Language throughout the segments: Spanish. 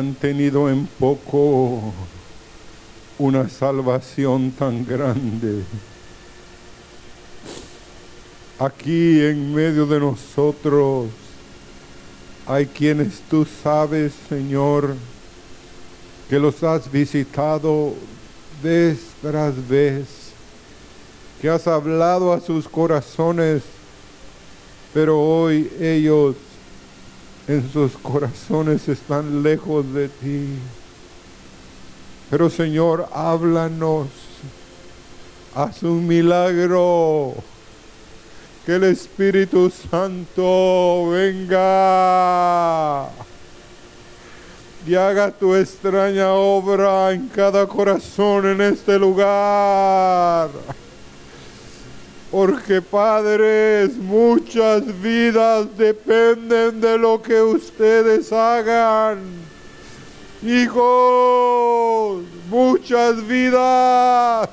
han tenido en poco una salvación tan grande. Aquí en medio de nosotros hay quienes tú sabes, Señor, que los has visitado vez tras vez, que has hablado a sus corazones, pero hoy ellos en sus corazones están lejos de ti. Pero Señor, háblanos, haz un milagro que el Espíritu Santo venga y haga tu extraña obra en cada corazón en este lugar. Porque padres, muchas vidas dependen de lo que ustedes hagan. Hijos, muchas vidas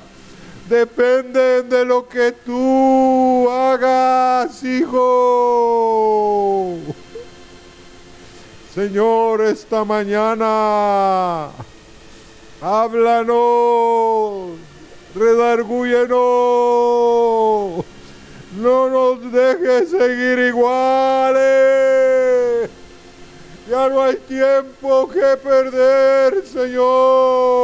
dependen de lo que tú hagas, hijo. Señor, esta mañana, háblanos, redargúyenos, no nos dejes seguir iguales. Ya no hay tiempo que perder, Señor.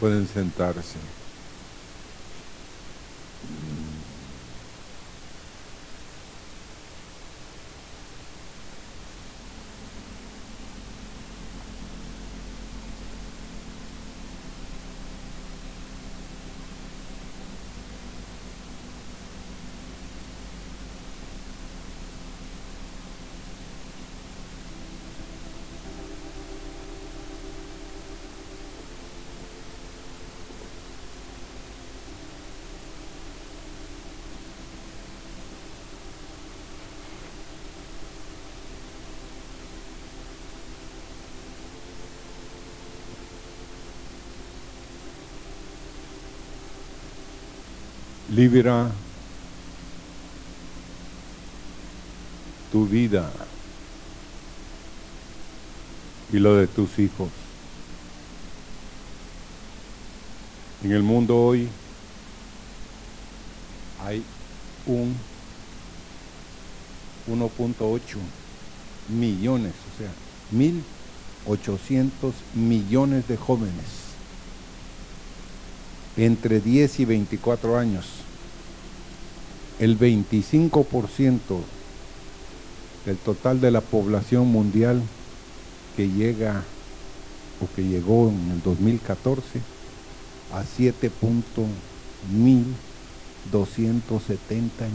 Pueden sentarse. Libra tu vida y lo de tus hijos. En el mundo hoy hay un 1.8 millones, o sea, 1.800 millones de jóvenes entre 10 y 24 años el 25% del total de la población mundial que llega o que llegó en el 2014 a 7.1270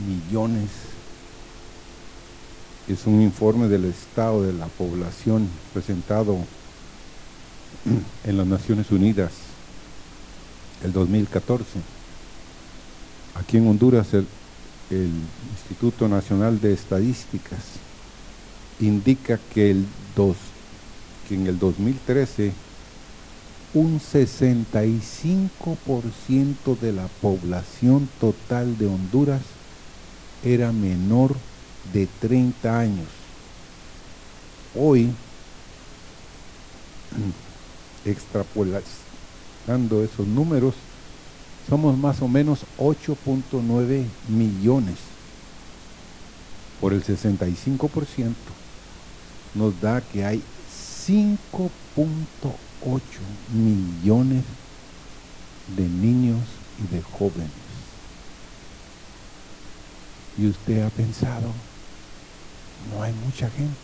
millones. Es un informe del estado de la población presentado en las Naciones Unidas el 2014. Aquí en Honduras el el Instituto Nacional de Estadísticas indica que, el que en el 2013 un 65% de la población total de Honduras era menor de 30 años. Hoy, extrapolando esos números, somos más o menos 8.9 millones. Por el 65% nos da que hay 5.8 millones de niños y de jóvenes. Y usted ha pensado, no hay mucha gente.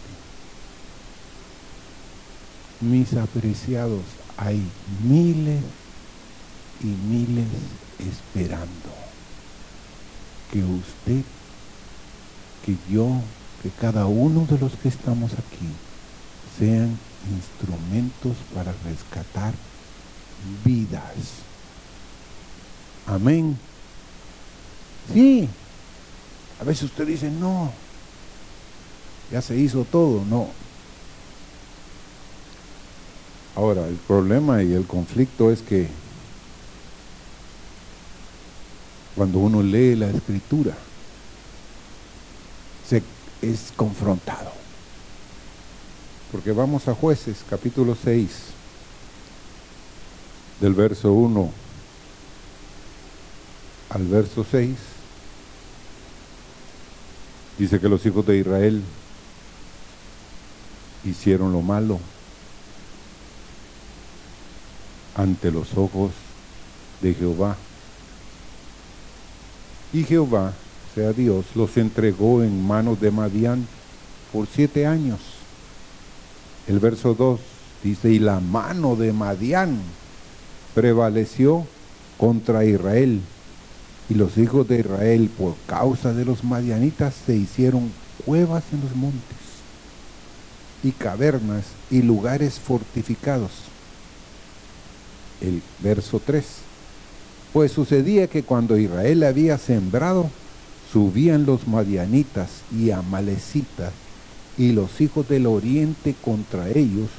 Mis apreciados, hay miles y miles esperando que usted, que yo, que cada uno de los que estamos aquí sean instrumentos para rescatar vidas. Amén. Sí. A veces usted dice, no, ya se hizo todo, no. Ahora, el problema y el conflicto es que cuando uno lee la escritura, se es confrontado. Porque vamos a jueces capítulo 6, del verso 1 al verso 6, dice que los hijos de Israel hicieron lo malo ante los ojos de Jehová. Y Jehová, sea Dios, los entregó en manos de Madián por siete años. El verso 2 dice, y la mano de Madián prevaleció contra Israel. Y los hijos de Israel, por causa de los madianitas, se hicieron cuevas en los montes y cavernas y lugares fortificados. El verso 3. Pues sucedía que cuando Israel había sembrado, subían los madianitas y amalecitas y los hijos del oriente contra ellos,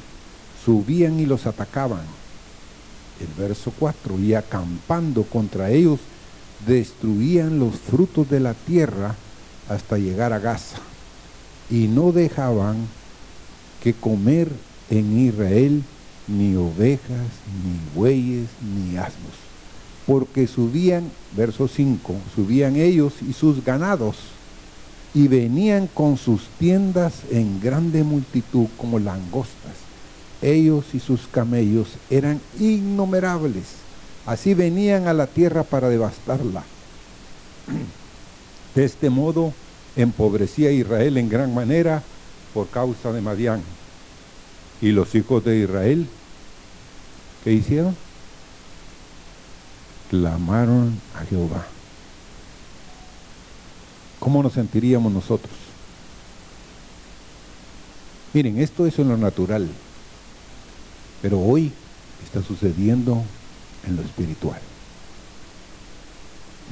subían y los atacaban. El verso 4. Y acampando contra ellos, destruían los frutos de la tierra hasta llegar a Gaza. Y no dejaban que comer en Israel ni ovejas, ni bueyes, ni asnos. Porque subían, verso 5, subían ellos y sus ganados, y venían con sus tiendas en grande multitud como langostas. Ellos y sus camellos eran innumerables. Así venían a la tierra para devastarla. De este modo empobrecía Israel en gran manera por causa de Madián. Y los hijos de Israel, ¿qué hicieron? Clamaron a Jehová. ¿Cómo nos sentiríamos nosotros? Miren, esto es en lo natural, pero hoy está sucediendo en lo espiritual.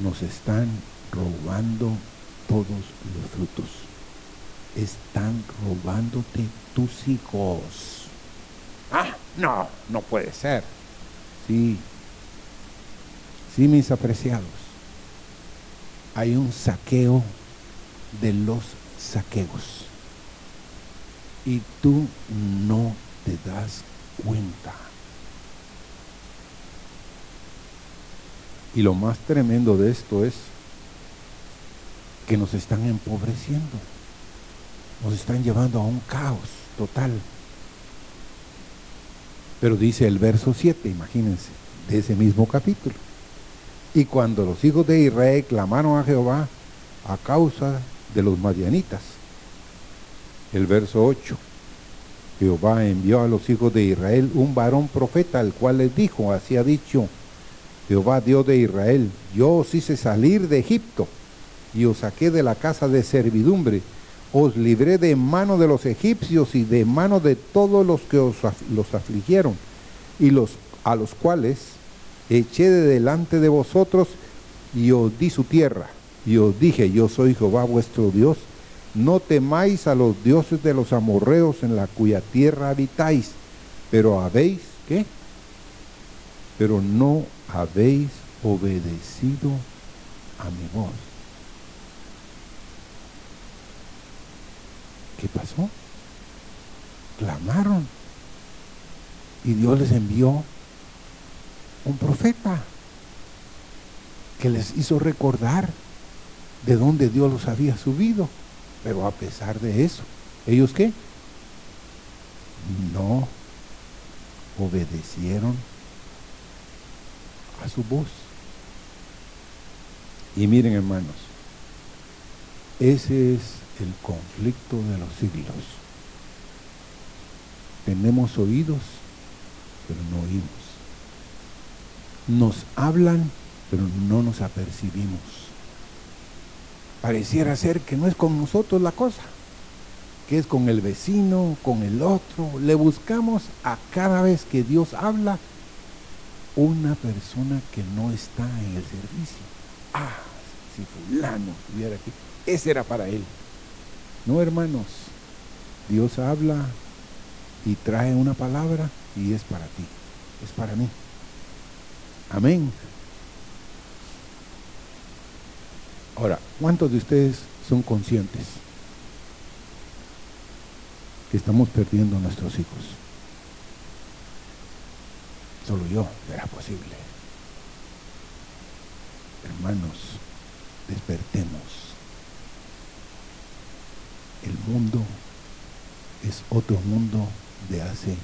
Nos están robando todos los frutos están robándote tus hijos. Ah, no, no puede ser. Sí, sí, mis apreciados. Hay un saqueo de los saqueos. Y tú no te das cuenta. Y lo más tremendo de esto es que nos están empobreciendo nos están llevando a un caos total. Pero dice el verso 7, imagínense, de ese mismo capítulo. Y cuando los hijos de Israel clamaron a Jehová a causa de los madianitas, el verso 8, Jehová envió a los hijos de Israel un varón profeta, al cual les dijo, así ha dicho Jehová Dios de Israel, yo os hice salir de Egipto y os saqué de la casa de servidumbre. Os libré de mano de los egipcios y de mano de todos los que os los afligieron, y los a los cuales eché de delante de vosotros y os di su tierra. Y os dije, yo soy Jehová vuestro Dios, no temáis a los dioses de los amorreos en la cuya tierra habitáis, pero habéis, ¿qué? Pero no habéis obedecido a mi voz. ¿Qué pasó? Clamaron. Y Dios les envió un profeta que les hizo recordar de dónde Dios los había subido. Pero a pesar de eso, ¿ellos qué? No obedecieron a su voz. Y miren hermanos, ese es el conflicto de los siglos. Tenemos oídos, pero no oímos. Nos hablan, pero no nos apercibimos. Pareciera ser que no es con nosotros la cosa, que es con el vecino, con el otro. Le buscamos a cada vez que Dios habla una persona que no está en el servicio. Ah, si fulano estuviera aquí, ese era para él. No, hermanos, Dios habla y trae una palabra y es para ti, es para mí. Amén. Ahora, ¿cuántos de ustedes son conscientes que estamos perdiendo a nuestros hijos? Solo yo será posible. Hermanos, despertemos. El mundo es otro mundo de hace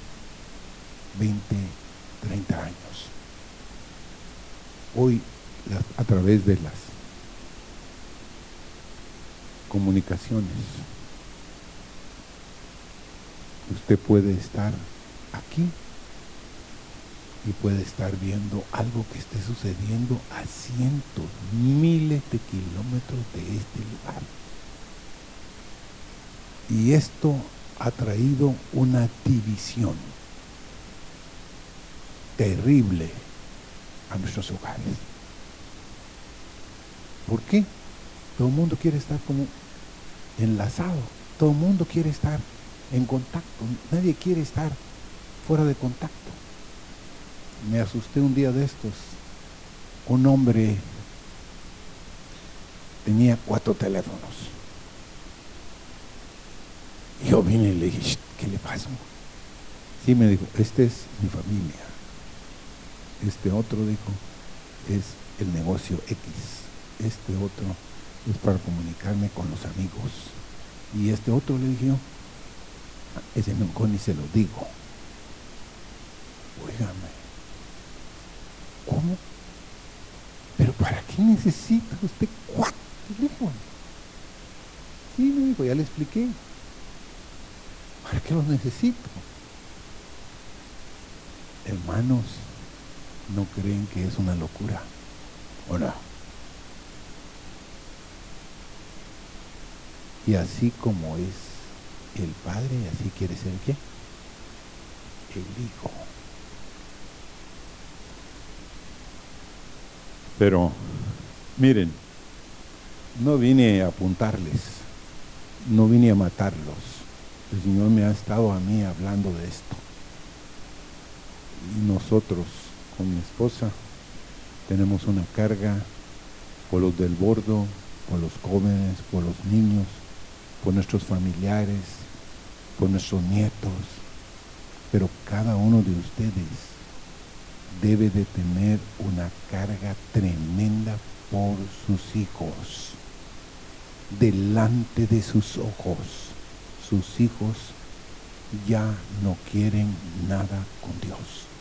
20, 30 años. Hoy, a través de las comunicaciones, usted puede estar aquí y puede estar viendo algo que esté sucediendo a cientos, miles de kilómetros de este lugar. Y esto ha traído una división terrible a nuestros hogares. ¿Por qué? Todo el mundo quiere estar como enlazado, todo el mundo quiere estar en contacto, nadie quiere estar fuera de contacto. Me asusté un día de estos, un hombre tenía cuatro teléfonos yo vine y le dije, ¿qué le pasó? Sí, me dijo, este es mi familia. Este otro, dijo, es el negocio X. Este otro es para comunicarme con los amigos. Y este otro le dije ese no ni se lo digo. Óigame, ¿cómo? ¿Pero para qué necesita usted cuatro teléfonos? Sí, me dijo, ya le expliqué. ¿Para qué los necesito? Hermanos, ¿no creen que es una locura? ¿O no? Y así como es el Padre, así quiere ser qué? El Hijo. Pero, miren, no vine a apuntarles, no vine a matarlos el Señor me ha estado a mí hablando de esto. Y nosotros, con mi esposa, tenemos una carga por los del bordo, por los jóvenes, por los niños, por nuestros familiares, por nuestros nietos. Pero cada uno de ustedes debe de tener una carga tremenda por sus hijos, delante de sus ojos sus hijos ya no quieren nada con Dios.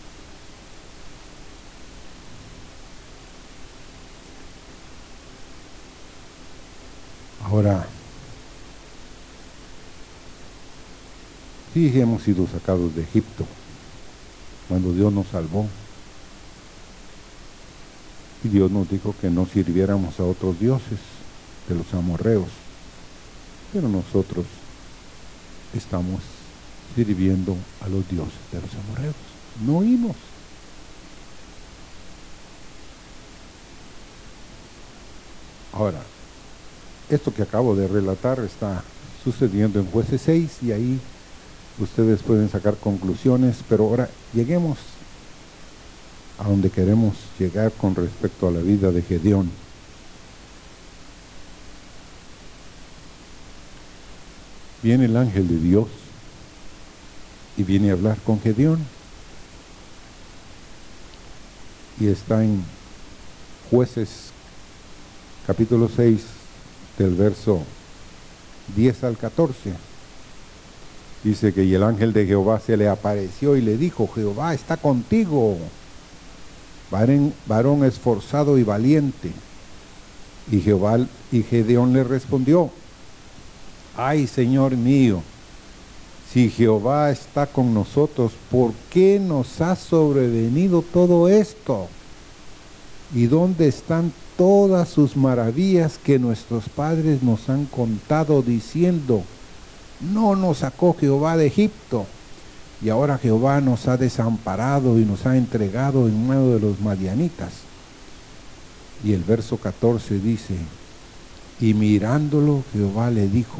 Ahora, sí hemos sido sacados de Egipto cuando Dios nos salvó. Y Dios nos dijo que no sirviéramos a otros dioses de los amorreos. Pero nosotros estamos sirviendo a los dioses de los amorreos. No oímos. Ahora, esto que acabo de relatar está sucediendo en jueces 6 y ahí ustedes pueden sacar conclusiones, pero ahora lleguemos a donde queremos llegar con respecto a la vida de Gedeón. viene el ángel de Dios y viene a hablar con Gedeón. Y está en jueces capítulo 6 del verso 10 al 14. Dice que y el ángel de Jehová se le apareció y le dijo, Jehová está contigo, varón, varón esforzado y valiente. Y Jehová y Gedeón le respondió, ay Señor mío, si Jehová está con nosotros, ¿por qué nos ha sobrevenido todo esto? ¿Y dónde están todas sus maravillas que nuestros padres nos han contado diciendo, no nos sacó Jehová de Egipto? Y ahora Jehová nos ha desamparado y nos ha entregado en medio de los madianitas. Y el verso 14 dice, y mirándolo Jehová le dijo,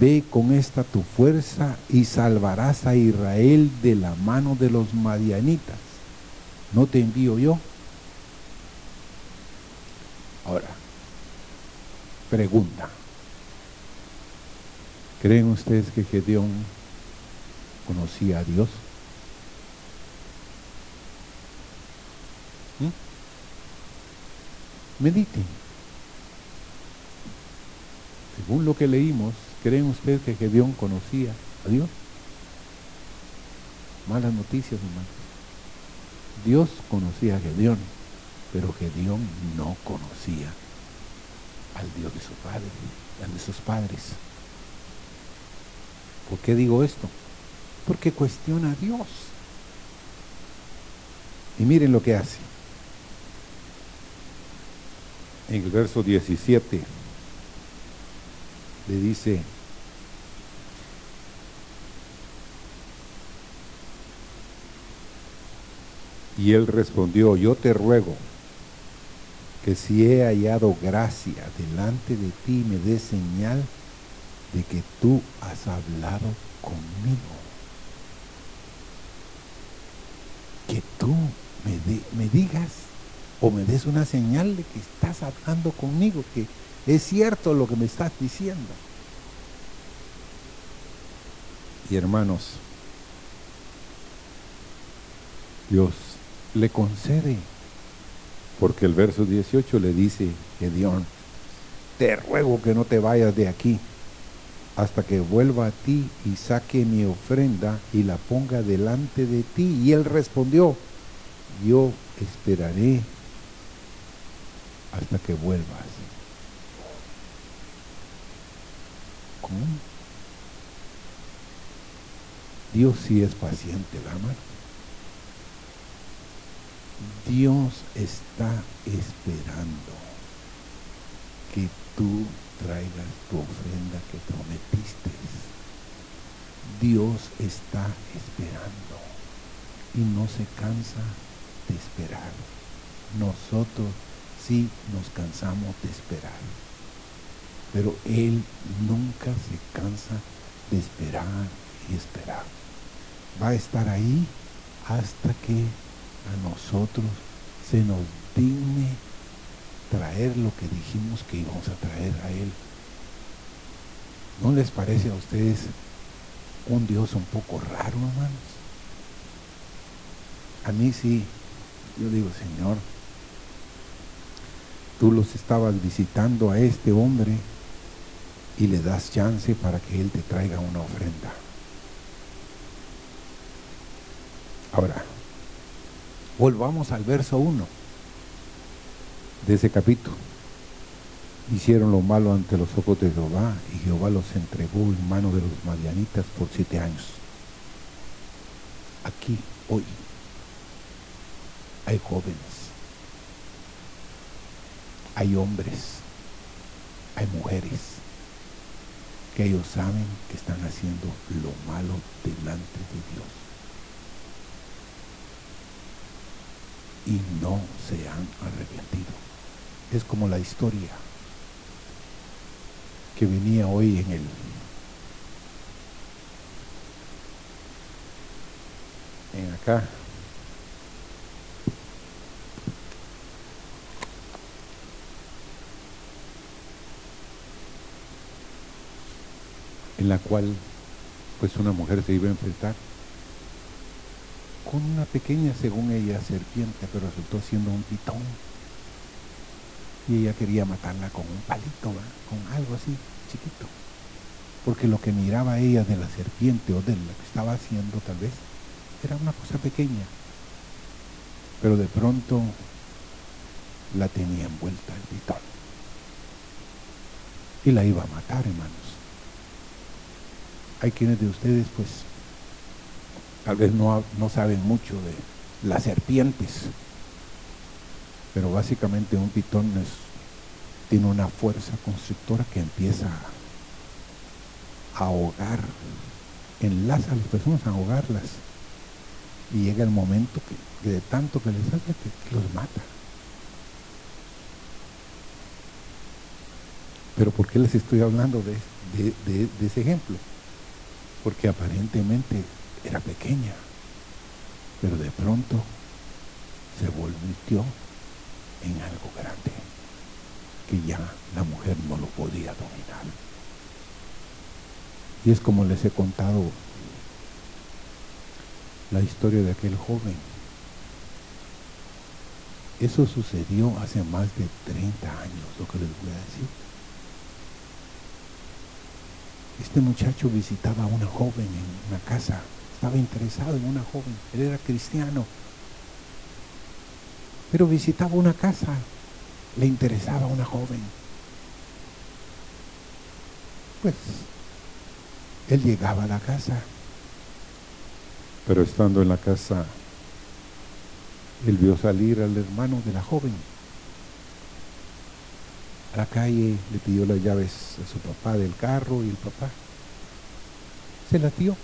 Ve con esta tu fuerza y salvarás a Israel de la mano de los madianitas. ¿No te envío yo? Ahora, Pregunta. ¿Creen ustedes que Gedeón conocía a Dios? ¿Mm? Mediten. Según lo que leímos, ¿creen ustedes que Gedeón conocía a Dios? Malas noticias, hermanos. Dios conocía a Gedeón, pero Gedeón no conocía al Dios de su padre, al de sus padres. ¿Por qué digo esto? Porque cuestiona a Dios. Y miren lo que hace. En el verso 17 le dice, Y él respondió, yo te ruego que si he hallado gracia delante de ti, me dé señal de que tú has hablado conmigo. Que tú me, me digas o me des una señal de que estás hablando conmigo, que es cierto lo que me estás diciendo. Y hermanos, Dios le concede. Porque el verso 18 le dice, Gedeón, te ruego que no te vayas de aquí hasta que vuelva a ti y saque mi ofrenda y la ponga delante de ti. Y él respondió, yo esperaré hasta que vuelvas. ¿Cómo? Dios sí es paciente, la. Dios está esperando que tú traigas tu ofrenda que prometiste. Dios está esperando y no se cansa de esperar. Nosotros sí nos cansamos de esperar, pero Él nunca se cansa de esperar y esperar. Va a estar ahí hasta que a nosotros se nos digne traer lo que dijimos que íbamos a traer a Él. ¿No les parece a ustedes un Dios un poco raro, hermanos? A mí sí, yo digo, Señor, tú los estabas visitando a este hombre y le das chance para que Él te traiga una ofrenda. Ahora, Volvamos al verso 1 de ese capítulo. Hicieron lo malo ante los ojos de Jehová y Jehová los entregó en manos de los madianitas por siete años. Aquí, hoy, hay jóvenes, hay hombres, hay mujeres que ellos saben que están haciendo lo malo delante de Dios. Y no se han arrepentido. Es como la historia que venía hoy en el en acá en la cual pues una mujer se iba a enfrentar con una pequeña, según ella, serpiente, pero resultó siendo un pitón. Y ella quería matarla con un palito, con algo así, chiquito. Porque lo que miraba ella de la serpiente o de lo que estaba haciendo tal vez era una cosa pequeña. Pero de pronto la tenía envuelta el pitón. Y la iba a matar, hermanos. Hay quienes de ustedes pues tal vez no, saben mucho de las serpientes, pero básicamente un pitón tiene una fuerza constrictora que empieza a ahogar, enlaza a las personas a ahogarlas y llega el momento que, de tanto que les hace que, los mata. Pero ¿por qué les estoy hablando de, de ese ejemplo? Porque aparentemente era pequeña, pero de pronto se volvió en algo grande. que ya la mujer no lo podía dominar. Y es como les he contado la historia de aquel joven. Eso sucedió hace más de 30 años, lo que les voy a decir. Este muchacho visitaba a una joven en una casa, estaba interesado en una joven, él era cristiano, pero visitaba una casa, le interesaba una joven. Pues él llegaba a la casa, pero estando en la casa, él vio salir al hermano de la joven. A la calle, le pidió las llaves a su papá del carro y el papá se latió,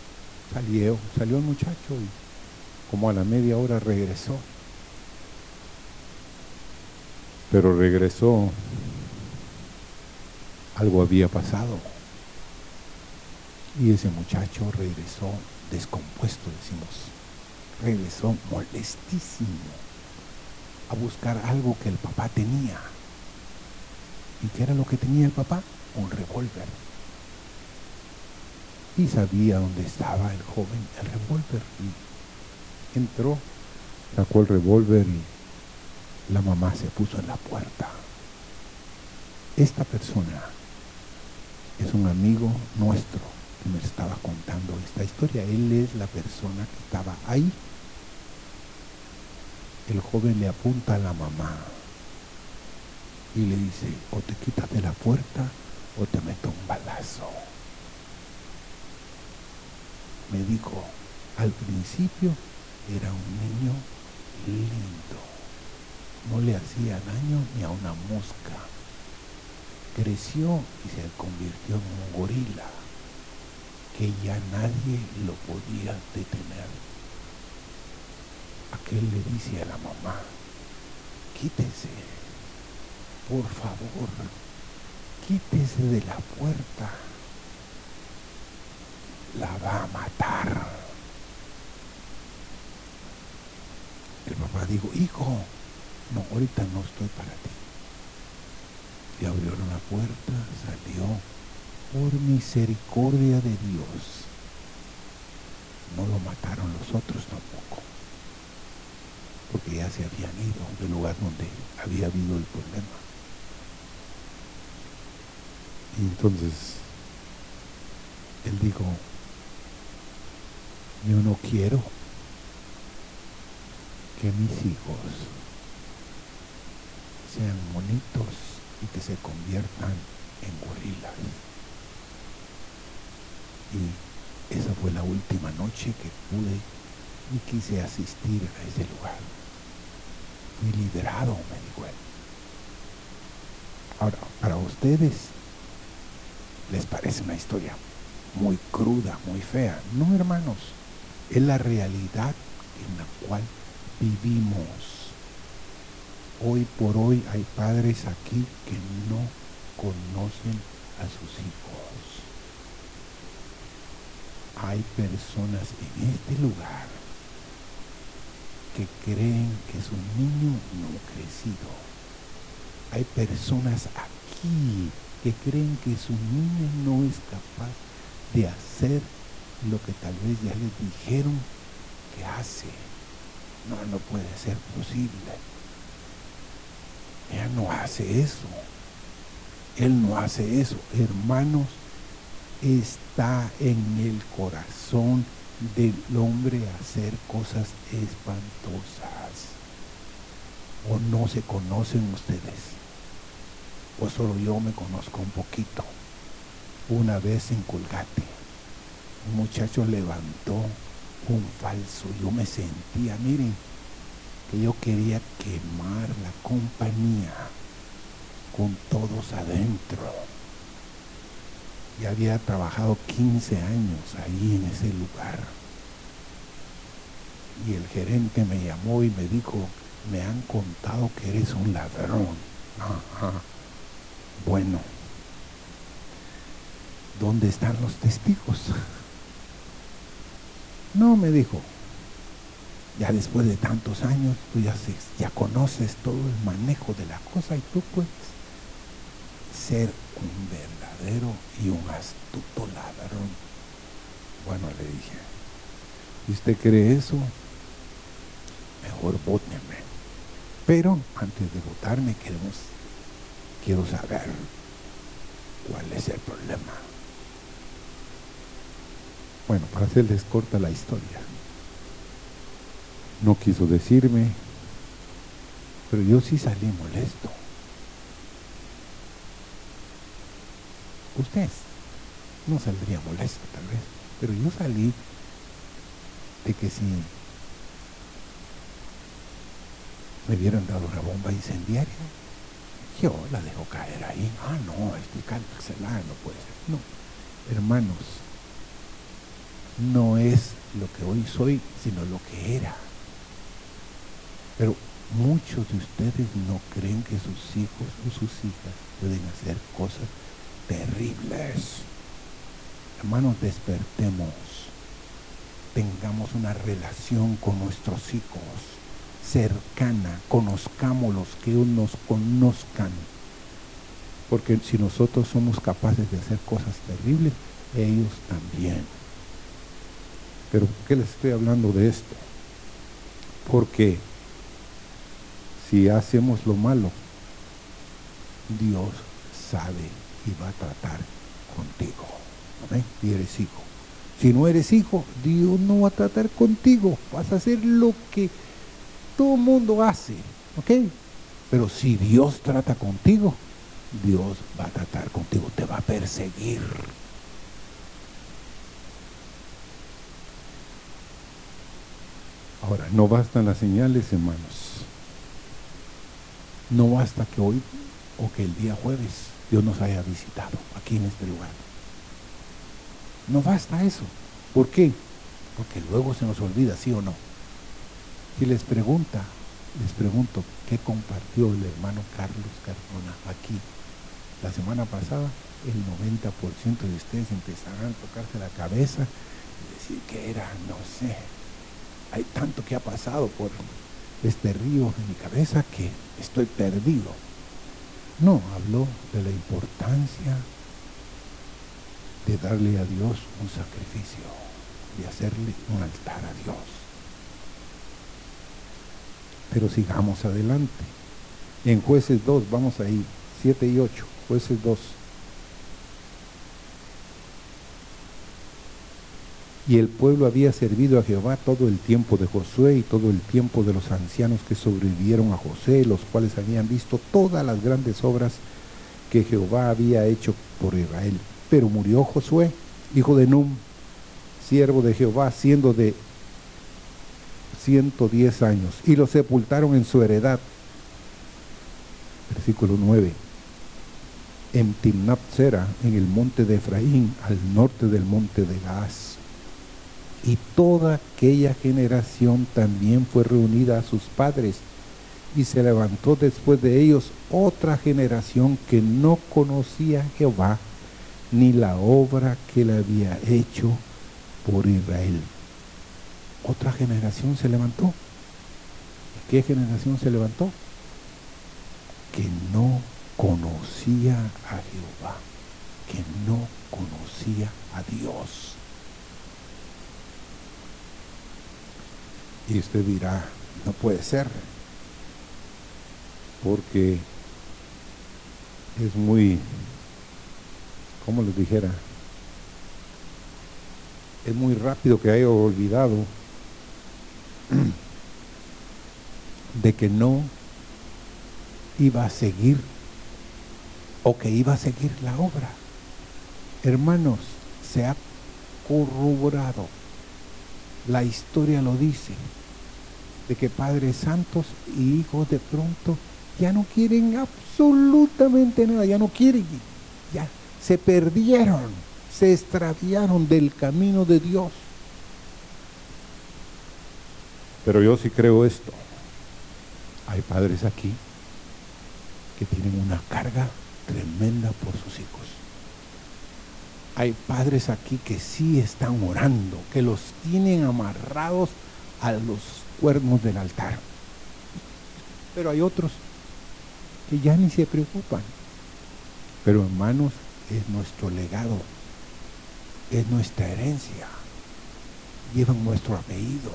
salió, salió el muchacho y como a la media hora regresó. Pero regresó, algo había pasado. Y ese muchacho regresó descompuesto, decimos, regresó molestísimo a buscar algo que el papá tenía. ¿Y qué era lo que tenía el papá? Un revólver. Y sabía dónde estaba el joven, el revólver. Y entró, sacó el revólver y la mamá se puso en la puerta. Esta persona es un amigo nuestro que me estaba contando esta historia. Él es la persona que estaba ahí. El joven le apunta a la mamá y le dice, o te quitas de la puerta o te meto un balazo. Me dijo, al principio era un niño lindo, no le hacía daño ni a una mosca. Creció y se convirtió en un gorila que ya nadie lo podía detener. Aquel le dice a la mamá, quítese, por favor, quítese de la puerta, la va a matar. El papá dijo, hijo, no, ahorita no estoy para ti. Le abrieron la puerta, salió, por misericordia de Dios. No lo mataron los otros tampoco, porque ya se habían ido del lugar donde había habido el problema. Y entonces él dijo, yo no quiero que mis hijos sean bonitos y que se conviertan en gorilas. Y esa fue la última noche que pude y quise asistir a ese lugar. Fui liberado, me dijo él. Ahora, para ustedes les parece una historia muy cruda, muy fea. No, hermanos, es la realidad en la cual vivimos. Hoy por hoy hay padres aquí que no conocen a sus hijos. Hay personas en este lugar que creen que es un niño no crecido. Hay personas aquí que creen que su niño no es capaz de hacer lo que tal vez ya les dijeron que hace. No, no puede ser posible. Ella no hace eso. Él no hace eso. Hermanos, está en el corazón del hombre hacer cosas espantosas. ¿O no se conocen ustedes? ¿O solo yo me conozco un poquito? Una vez en Colgate un muchacho levantó un falso. Yo me sentía, miren, que yo quería quemar la compañía con todos adentro. Y había trabajado 15 años ahí en ese lugar. Y el gerente me llamó y me dijo, me han contado que eres un ladrón. Bueno, ¿dónde están los testigos? No, me dijo, ya después de tantos años, tú ya, conoces todo el manejo de la cosa y tú puedes ser un verdadero y un astuto ladrón. Bueno, le dije, si usted cree eso, mejor vóteme. Pero antes de votarme quiero saber cuál es el problema. Bueno, para hacerles corta la historia. No quiso decirme, pero yo sí salí molesto. Usted no saldría molesto tal vez, pero yo salí de que si me hubieran dado una bomba incendiaria, yo la dejo caer ahí. Ah, no, este cállensela, no puede ser. No, hermanos, no es lo que hoy soy, sino lo que era. Pero muchos de ustedes no creen que sus hijos o sus hijas pueden hacer cosas terribles. Hermanos, despertemos. Tengamos una relación con nuestros hijos cercana, conozcámoslos, que ellos nos conozcan. Porque si nosotros somos capaces de hacer cosas terribles, ellos también. Pero ¿por qué les estoy hablando de esto? Porque si hacemos lo malo, Dios sabe y va a tratar contigo. Y eres hijo. Si no eres hijo, Dios no va a tratar contigo. Vas a hacer lo que todo mundo hace, ¿ok? Pero si Dios trata contigo, Dios va a tratar contigo, te va a perseguir. Ahora, no bastan las señales, hermanos. No basta que hoy o que el día jueves Dios nos haya visitado aquí en este lugar. No basta eso. ¿Por qué? Porque luego se nos olvida, sí o no. Si les pregunta, les pregunto, ¿qué compartió el hermano Carlos Cardona aquí? La semana pasada, el 90% de ustedes empezarán a tocarse la cabeza y decir que era, no sé, hay tanto que ha pasado por este río en mi cabeza que estoy perdido. No, habló de la importancia de darle a Dios un sacrificio, de hacerle un altar a Dios. Pero sigamos adelante. En jueces 2, vamos ahí, 7 y 8, jueces 2. Y el pueblo había servido a Jehová todo el tiempo de Josué y todo el tiempo de los ancianos que sobrevivieron a José, los cuales habían visto todas las grandes obras que Jehová había hecho por Israel. Pero murió Josué, hijo de Num, siervo de Jehová, siendo de 110 años, y lo sepultaron en su heredad. Versículo 9. En Timnat en el monte de Efraín, al norte del monte de Gaaz. Y toda aquella generación también fue reunida a sus padres, y se levantó después de ellos otra generación que no conocía a Jehová, ni la obra que le había hecho por Israel otra generación se levantó. ¿Qué generación se levantó? Que no conocía a Jehová, que no conocía a Dios. Y usted dirá, no puede ser, porque es muy, como les dijera, es muy rápido que haya olvidado de que no iba a seguir o que iba a seguir la obra. Hermanos, se ha corroborado, la historia lo dice, de que padres santos y hijos de pronto ya no quieren absolutamente nada, ya no quieren, ya se perdieron, se extraviaron del camino de Dios. Pero yo sí creo esto. Hay padres aquí que tienen una carga tremenda por sus hijos. Hay padres aquí que sí están orando, que los tienen amarrados a los cuernos del altar. Pero hay otros que ya ni se preocupan. Pero hermanos, es nuestro legado, es nuestra herencia, llevan nuestro apellido.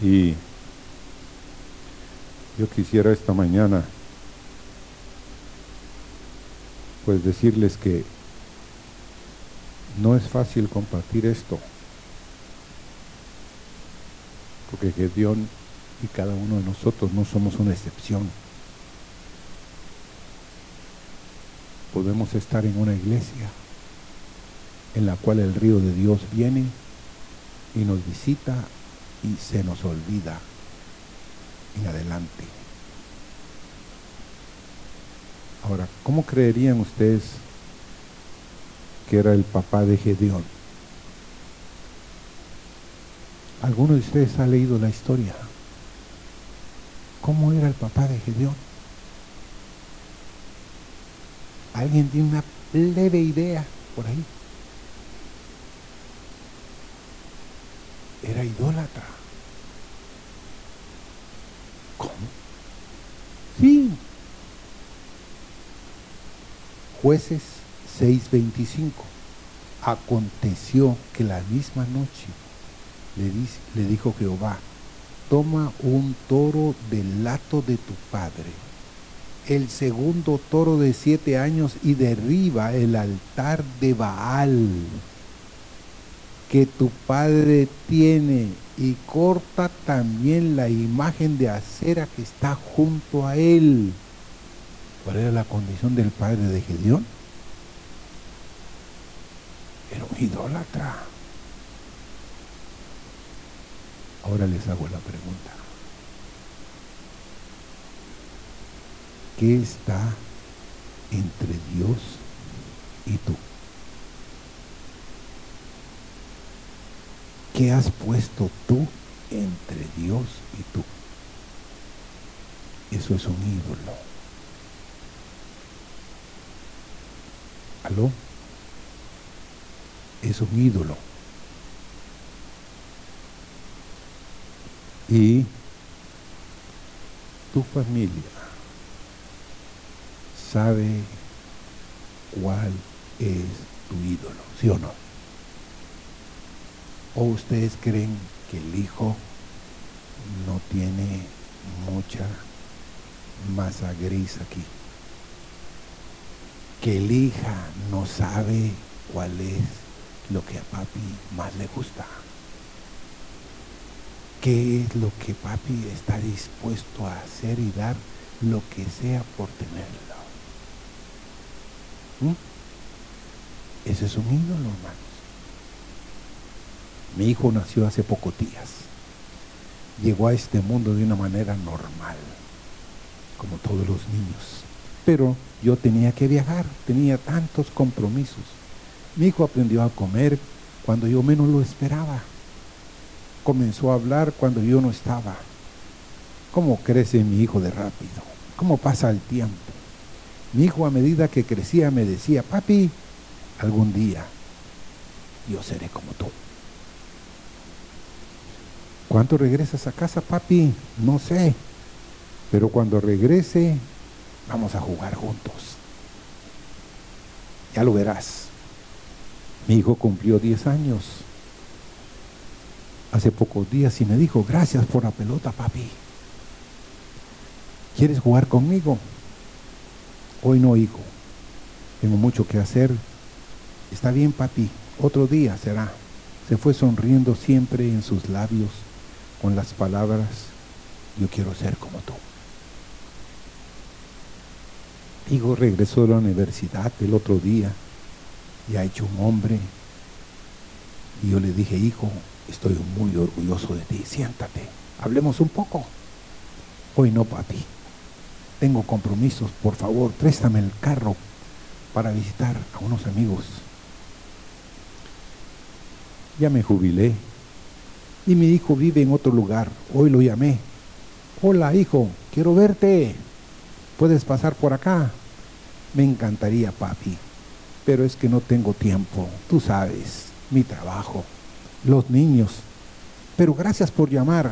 Y yo quisiera esta mañana pues decirles que no es fácil compartir esto, porque Gedeón y cada uno de nosotros no somos una excepción. Podemos estar en una iglesia en la cual el río de Dios viene y nos visita y se nos olvida en adelante. Ahora, ¿cómo creerían ustedes que era el papá de Gedeón? ¿Alguno de ustedes ha leído la historia? ¿Cómo era el papá de Gedeón? ¿Alguien tiene una leve idea por ahí? Era idólatra. ¿Cómo? Sí. Jueces 6:25. Aconteció que la misma noche le, le dijo Jehová, toma un toro del lato de tu padre, el segundo toro de siete años y derriba el altar de Baal que tu padre tiene y corta también la imagen de acera que está junto a él. ¿Cuál era la condición del padre de Gedeón? Era un idólatra. Ahora les hago la pregunta. ¿Qué está entre Dios y tú? ¿Qué has puesto tú entre Dios y tú? Eso es un ídolo. ¿Aló? Es un ídolo. y tu familia sabe cuál es tu ídolo, ¿sí o no? ¿O ustedes creen que el hijo no tiene mucha masa gris aquí? Que el hija no sabe cuál es lo que a papi más le gusta qué es lo que papi está dispuesto a hacer y dar lo que sea por tenerlo. ¿Mm? Ese es un ídolo, hermanos. Mi hijo nació hace pocos días. Llegó a este mundo de una manera normal, como todos los niños. Pero yo tenía que viajar, tenía tantos compromisos. Mi hijo aprendió a comer cuando yo menos lo esperaba comenzó a hablar cuando yo no estaba. ¿Cómo crece mi hijo de rápido? ¿Cómo pasa el tiempo? Mi hijo a medida que crecía me decía, papi, algún día yo seré como tú. ¿Cuánto regresas a casa, papi? No sé. Pero cuando regrese, vamos a jugar juntos. Ya lo verás. Mi hijo cumplió 10 años hace pocos días y me dijo, gracias por la pelota, papi. ¿Quieres jugar conmigo? Hoy no, hijo. Tengo mucho que hacer. Está bien, papi. Otro día será. Se fue sonriendo siempre en sus labios con las palabras, yo quiero ser como tú. Hijo regresó de la universidad el otro día y ha hecho un hombre. Y yo le dije, hijo, Estoy muy orgulloso de ti. Siéntate. Hablemos un poco. Hoy no, papi. Tengo compromisos. Por favor, préstame el carro para visitar a unos amigos. Ya me jubilé. Y mi hijo vive en otro lugar. Hoy lo llamé. Hola, hijo. Quiero verte. ¿Puedes pasar por acá? Me encantaría, papi. Pero es que no tengo tiempo. Tú sabes, mi trabajo los niños. Pero gracias por llamar.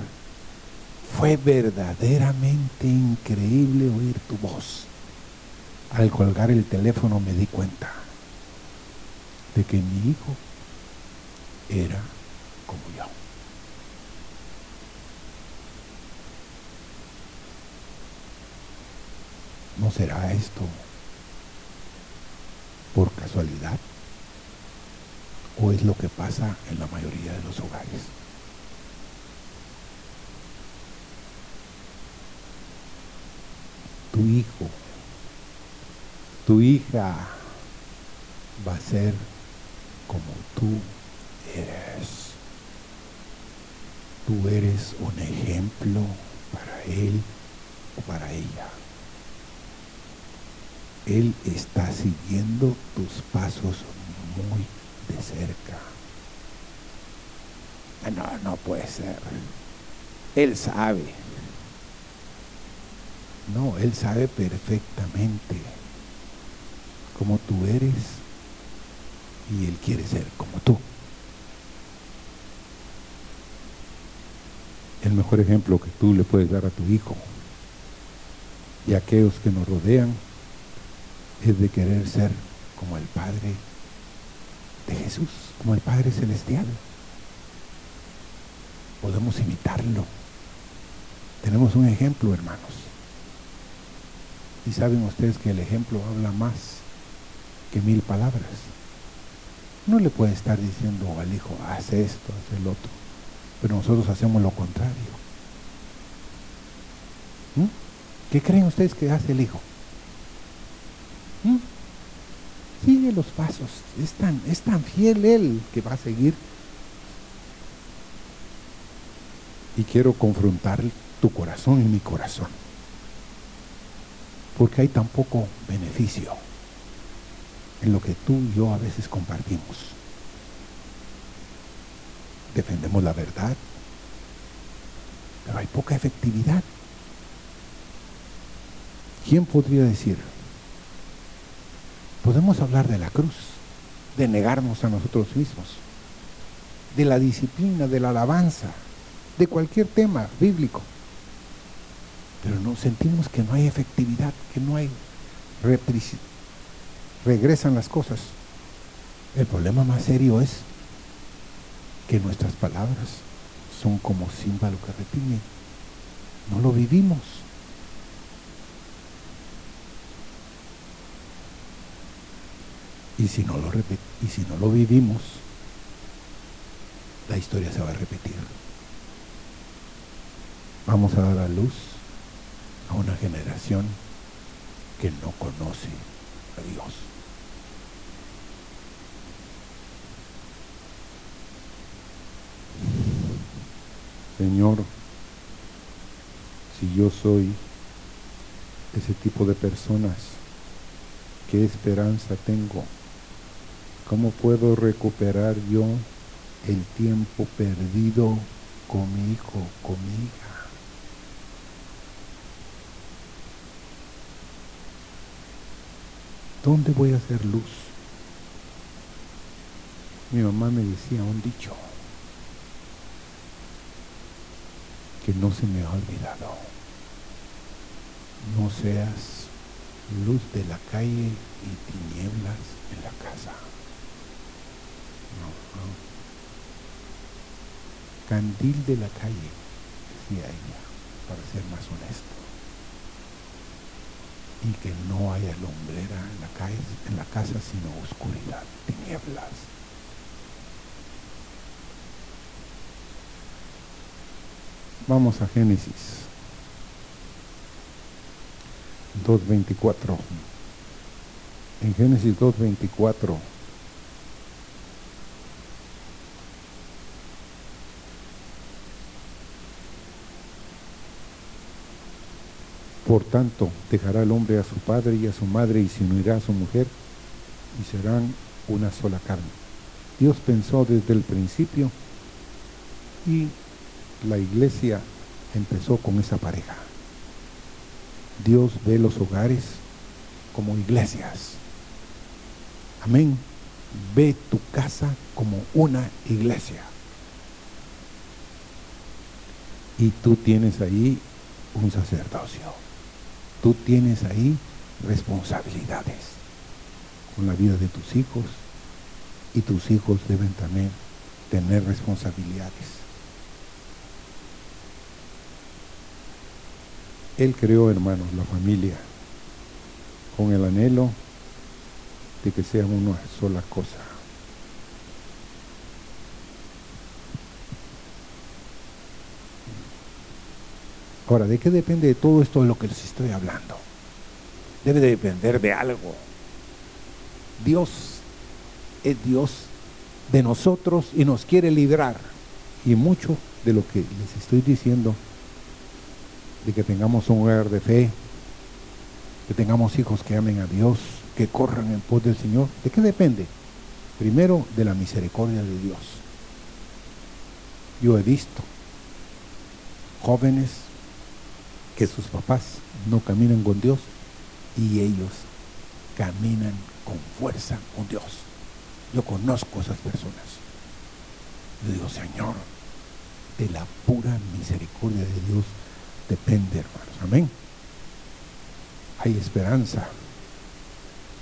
Fue verdaderamente increíble oír tu voz. Al colgar el teléfono me di cuenta de que mi hijo era como yo. ¿No será esto por casualidad? ¿O es lo que pasa en la mayoría de los hogares? Tu hijo, tu hija va a ser como tú eres. Tú eres un ejemplo para él o para ella. Él está siguiendo tus pasos muy de cerca. Ah, no, no puede ser. Él sabe. No, Él sabe perfectamente cómo tú eres y Él quiere ser como tú. El mejor ejemplo que tú le puedes dar a tu hijo y a aquellos que nos rodean es de querer ser como el Padre de Jesús, como el Padre Celestial. Podemos imitarlo. Tenemos un ejemplo, hermanos. Y saben ustedes que el ejemplo habla más que mil palabras. No le puede estar diciendo al hijo, haz esto, haz el otro. Pero nosotros hacemos lo contrario. ¿Mm? ¿Qué creen ustedes que hace el hijo? ¿Mm? Sigue los pasos. Es tan, es tan fiel él que va a seguir. Y quiero confrontar tu corazón y mi corazón. Porque hay tan poco beneficio en lo que tú y yo a veces compartimos. Defendemos la verdad, pero hay poca efectividad. ¿Quién podría decir? Podemos hablar de la cruz, de negarnos a nosotros mismos, de la disciplina, de la alabanza, de cualquier tema bíblico. Pero no sentimos que no hay efectividad, que no hay regresan las cosas. El problema más serio es que nuestras palabras son como símbolo que retiene. No lo vivimos. Y si no lo y si no lo vivimos, la historia se va a repetir. Vamos a dar a luz a una generación que no conoce a Dios. Señor, si yo soy ese tipo de personas, ¿qué esperanza tengo? ¿Cómo puedo recuperar yo el tiempo perdido con mi hijo, con mi hija? ¿Dónde voy a hacer luz? Mi mamá me decía un dicho que no se me ha olvidado. No seas luz de la calle y tinieblas en la casa. Candil de la calle, decía ella, para ser más honesto. Y que no haya lumbrera en la, calle, en la casa, sino oscuridad, tinieblas. Vamos a Génesis 2.24. En Génesis 2.24 Por tanto, dejará el hombre a su padre y a su madre y se unirá a su mujer y serán una sola carne. Dios pensó desde el principio y la iglesia empezó con esa pareja. Dios ve los hogares como iglesias. Amén. Ve tu casa como una iglesia. Y tú tienes ahí un sacerdocio. Tú tienes ahí responsabilidades con la vida de tus hijos y tus hijos deben también tener responsabilidades. Él creó, hermanos, la familia con el anhelo de que sean una sola cosa. Ahora, ¿de qué depende de todo esto de lo que les estoy hablando? Debe depender de algo. Dios es Dios de nosotros y nos quiere librar. Y mucho de lo que les estoy diciendo, de que tengamos un hogar de fe, que tengamos hijos que amen a Dios, que corran en pos del Señor, ¿de qué depende? Primero, de la misericordia de Dios. Yo he visto jóvenes que sus papás no caminan con Dios y ellos caminan con fuerza con Dios. Yo conozco a esas personas. Yo digo, Señor, de la pura misericordia de Dios depende, hermanos. Amén. Hay esperanza.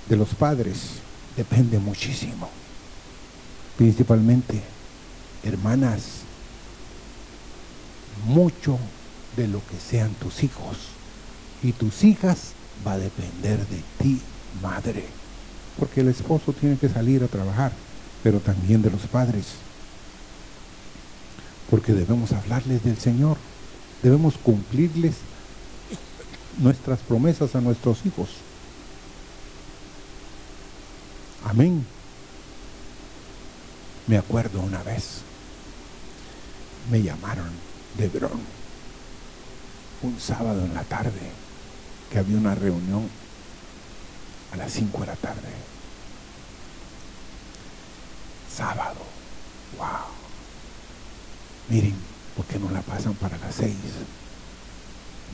De los padres depende muchísimo. Principalmente, hermanas, mucho de lo que sean tus hijos. Y tus hijas va a depender de ti, madre. Porque el esposo tiene que salir a trabajar, pero también de los padres, porque debemos hablarles del Señor, debemos cumplirles nuestras promesas a nuestros hijos. Amén. Me acuerdo una vez, me llamaron de un sábado en la tarde, que había una reunión a las 5 de la tarde. Sábado. Wow. Miren, ¿por qué no la pasan para las 6?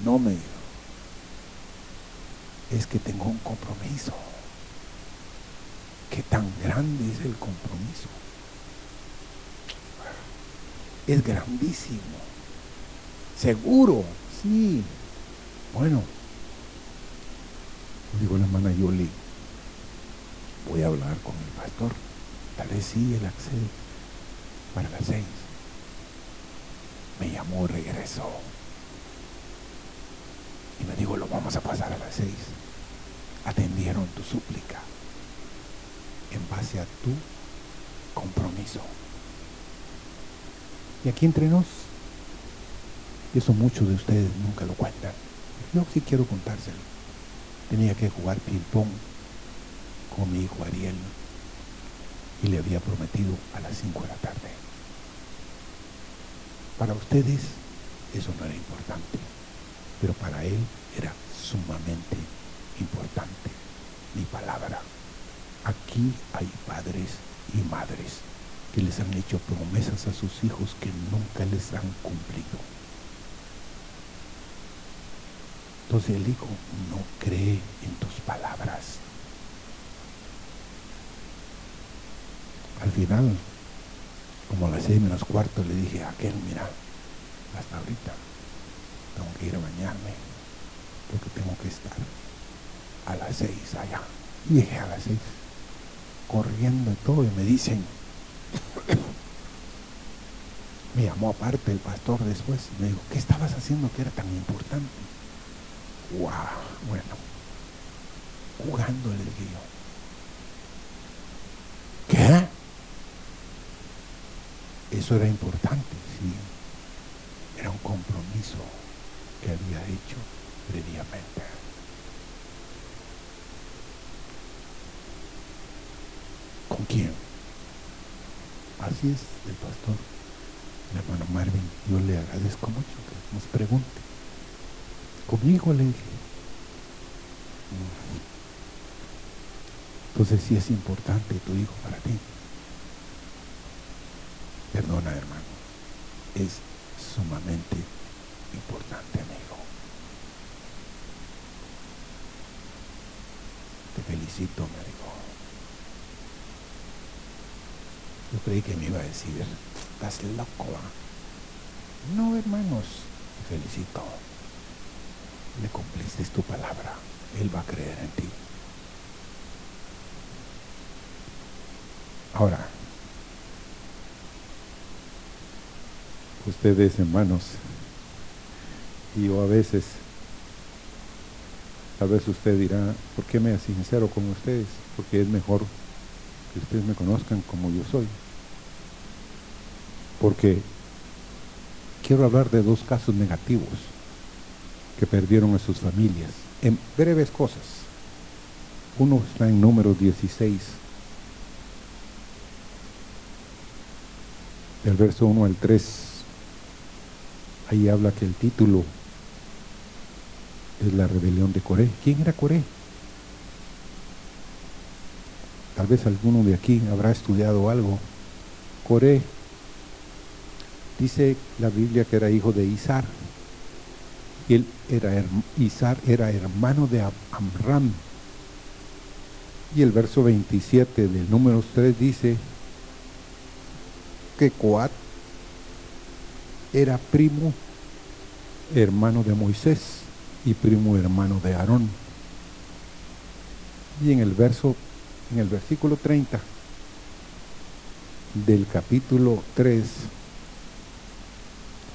No me es que tengo un compromiso. ¿Qué tan grande es el compromiso? Es grandísimo. Seguro, sí. Bueno, digo la hermana Yoli, voy a hablar con el pastor, tal vez sí él accede para las seis. Me llamó, regresó. Y me dijo, lo vamos a pasar a las seis. Atendieron tu súplica en base a tu compromiso. Y aquí entre nos, eso muchos de ustedes nunca lo cuentan. Yo sí quiero contárselo tenía que jugar ping-pong con mi hijo Ariel y le había prometido a las 5 de la tarde. Para ustedes eso no era importante, pero para él era sumamente importante mi palabra. Aquí hay padres y madres que les han hecho promesas a sus hijos que nunca les han cumplido. Entonces el hijo no cree en tus palabras. Al final, como a las seis menos cuarto, le dije a aquel, mira, hasta ahorita tengo que ir a bañarme, porque tengo que estar a las seis allá. Y dije a las seis, corriendo y todo, y me dicen, me llamó aparte el pastor después, me dijo, ¿qué estabas haciendo que era tan importante? Wow, bueno, jugando dije yo. ¿Qué? Eso era importante, sí. Era un compromiso que había hecho previamente. ¿Con quién? Así es el pastor, el hermano Marvin. Yo le agradezco mucho que nos pregunte. Conmigo le dije. Entonces sí es importante tu hijo para ti. Perdona, hermano. Es sumamente importante, amigo. Te felicito, dijo. Yo creí que me iba a decir, estás loco. ¿ah? No, hermanos, felicito. Le cumpliste tu palabra. Él va a creer en ti. Ahora, ustedes hermanos, y yo a veces, tal vez usted dirá, ¿por qué me sincero con ustedes? Porque es mejor que ustedes me conozcan como yo soy. Porque quiero hablar de dos casos negativos que perdieron a sus familias, en breves cosas. Uno está en número 16, del verso 1 al 3. Ahí habla que el título es la rebelión de Coré. ¿Quién era Coré? Tal vez alguno de aquí habrá estudiado algo. Coré dice la Biblia que era hijo de Isar. Él era, Isar era hermano de Amram. Y el verso 27 del número 3 dice que Coat era primo hermano de Moisés y primo hermano de Aarón. Y en el verso, en el versículo 30 del capítulo 3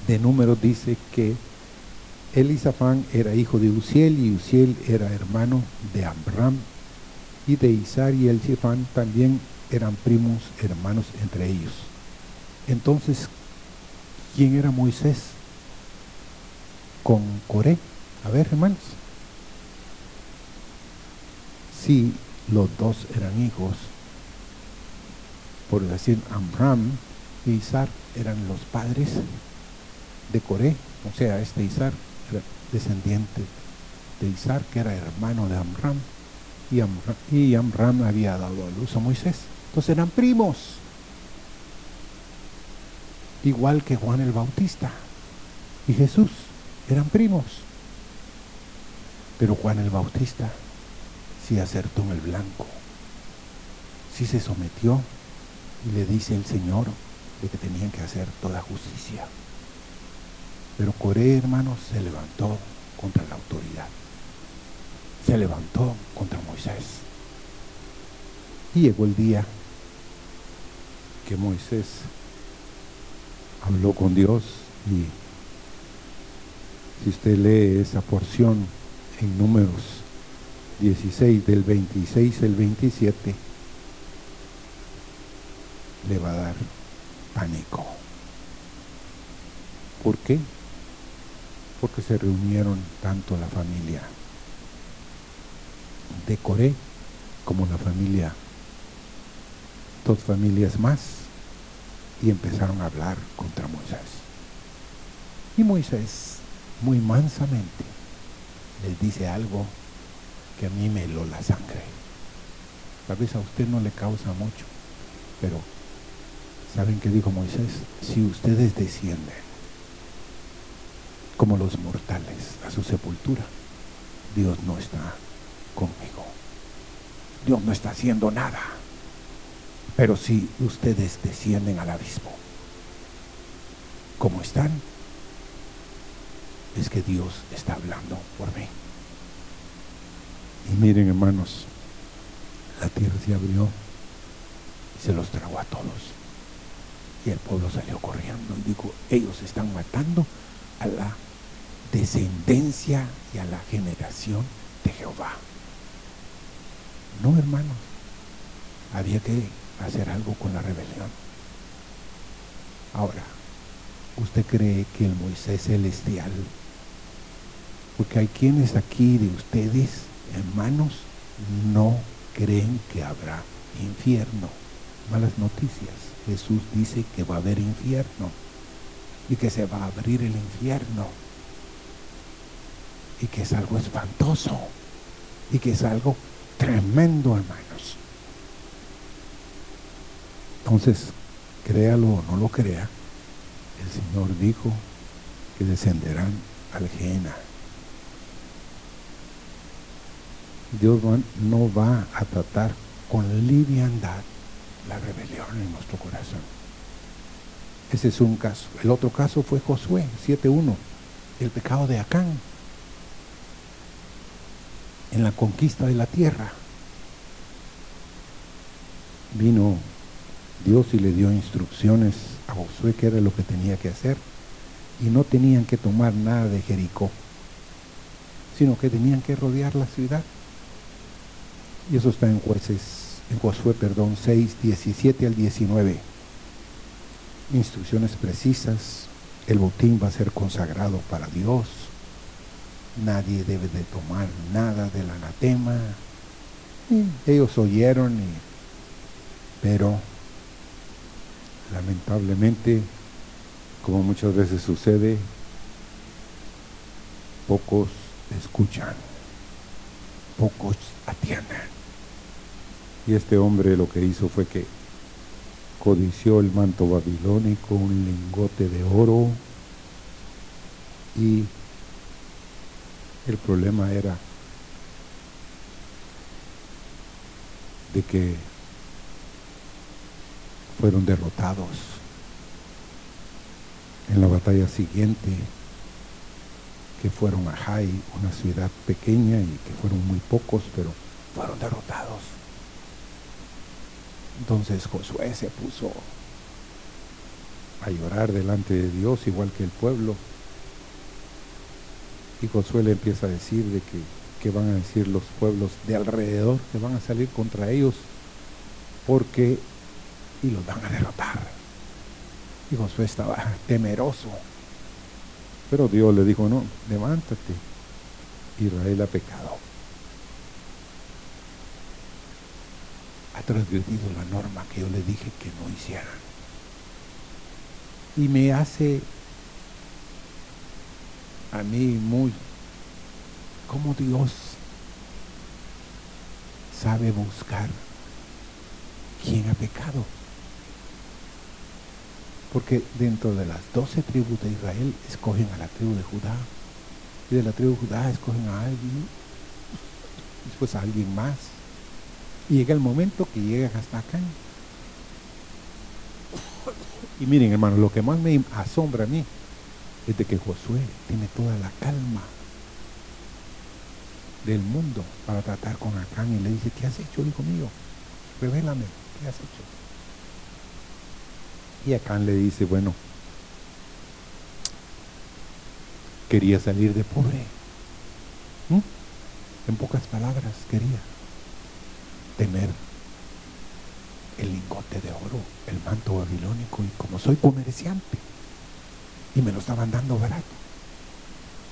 de número dice que Elisafán era hijo de Uziel y Uziel era hermano de Amram y de Isar y Elisafán también eran primos hermanos entre ellos. Entonces, ¿quién era Moisés? Con Coré. A ver, hermanos. Si los dos eran hijos, por decir Amram y Isar eran los padres de Coré, o sea, este Isar descendiente de Isar, que era hermano de Amram, y Amram, y Amram había dado a luz a Moisés. Entonces eran primos igual que Juan el Bautista y Jesús, eran primos. Pero Juan el Bautista sí acertó en el blanco, sí se sometió y le dice el Señor de que tenían que hacer toda justicia. Pero Coré, hermanos, se levantó contra la autoridad. Se levantó contra Moisés. Y llegó el día que Moisés habló con Dios y si usted lee esa porción en números 16 del 26 al 27 le va a dar pánico. ¿Por qué? Porque se reunieron tanto la familia de Coré como la familia, dos familias más y empezaron a hablar contra Moisés. Y Moisés, muy mansamente, les dice algo que a mí me heló la sangre. Tal vez a usted no le causa mucho, pero ¿saben qué dijo Moisés? Si ustedes descienden como los mortales a su sepultura, Dios no está conmigo. Dios no está haciendo nada. Pero si ustedes descienden al abismo, como están, es que Dios está hablando por mí. Y miren hermanos, la tierra se abrió y se los tragó a todos. Y el pueblo salió corriendo y dijo, ellos están matando a la descendencia y a la generación de Jehová. No, hermanos, había que hacer algo con la rebelión. Ahora, ¿usted cree que el Moisés celestial, porque hay quienes aquí de ustedes, hermanos, no creen que habrá infierno? Malas noticias. Jesús dice que va a haber infierno y que se va a abrir el infierno y que es algo espantoso y que es algo tremendo, hermanos. Entonces, créalo o no lo crea, el Señor dijo que descenderán al Gena. Dios no va a tratar con liviandad la rebelión en nuestro corazón. Ese es un caso. El otro caso fue Josué 7.1. el pecado de Acán en la conquista de la tierra. Vino Dios y le dio instrucciones a Josué que era lo que tenía que hacer y no tenían que tomar nada de Jericó, sino que tenían que rodear la ciudad. Y eso está en jueces, en Josué, perdón, 6, 17 al 19. Instrucciones precisas, el botín va a ser consagrado para Dios, nadie debe de tomar nada del anatema. Ellos oyeron, pero lamentablemente, como muchas veces sucede, pocos escuchan, pocos atienden. Y este hombre lo que hizo fue que codició el manto babilónico, un lingote de oro, y el problema era de que fueron derrotados en la batalla siguiente, que fueron a Jai, una ciudad pequeña y que fueron muy pocos, pero fueron derrotados. Entonces Josué se puso a llorar delante de Dios, igual que el pueblo. Y Josué le empieza a decir de que, que van a decir los pueblos de alrededor, que van a salir contra ellos, porque y los van a derrotar. Y Josué estaba temeroso. Pero Dios le dijo, no, levántate. Israel ha pecado. Ha transgredido la norma que yo le dije que no hicieran. Y me hace a mí muy como Dios sabe buscar quién ha pecado. Porque dentro de las doce tribus de Israel escogen a la tribu de Judá. Y de la tribu de Judá escogen a alguien, después a alguien más. Y llega el momento que llegan hasta acá. Y miren, hermanos, lo que más me asombra a mí es de que Josué tiene toda la calma del mundo para tratar con Acán y le dice, ¿qué has hecho, hijo mío? Revélame, ¿qué has hecho? Y Acán le dice, bueno, quería salir de pobre. En pocas palabras, quería tener el lingote de oro, el manto babilónico, y como soy comerciante, y me lo estaban dando barato,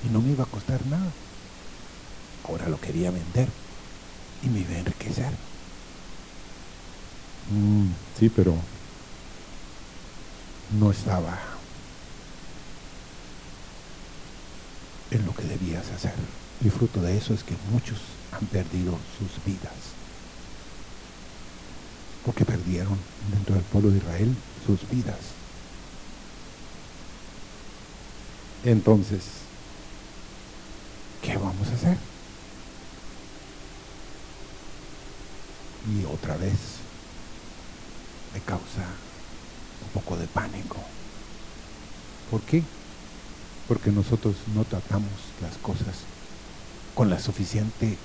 y no me iba a costar nada, ahora lo quería vender y me iba a enriquecer. Mm, sí, pero no estaba en lo que debías hacer. Y fruto de eso es que muchos han perdido sus vidas. Porque perdieron dentro del pueblo de Israel sus vidas. Entonces, ¿qué vamos a hacer? Y otra vez me causa un poco de pánico. ¿Por qué? Porque nosotros no tratamos las cosas con la suficiente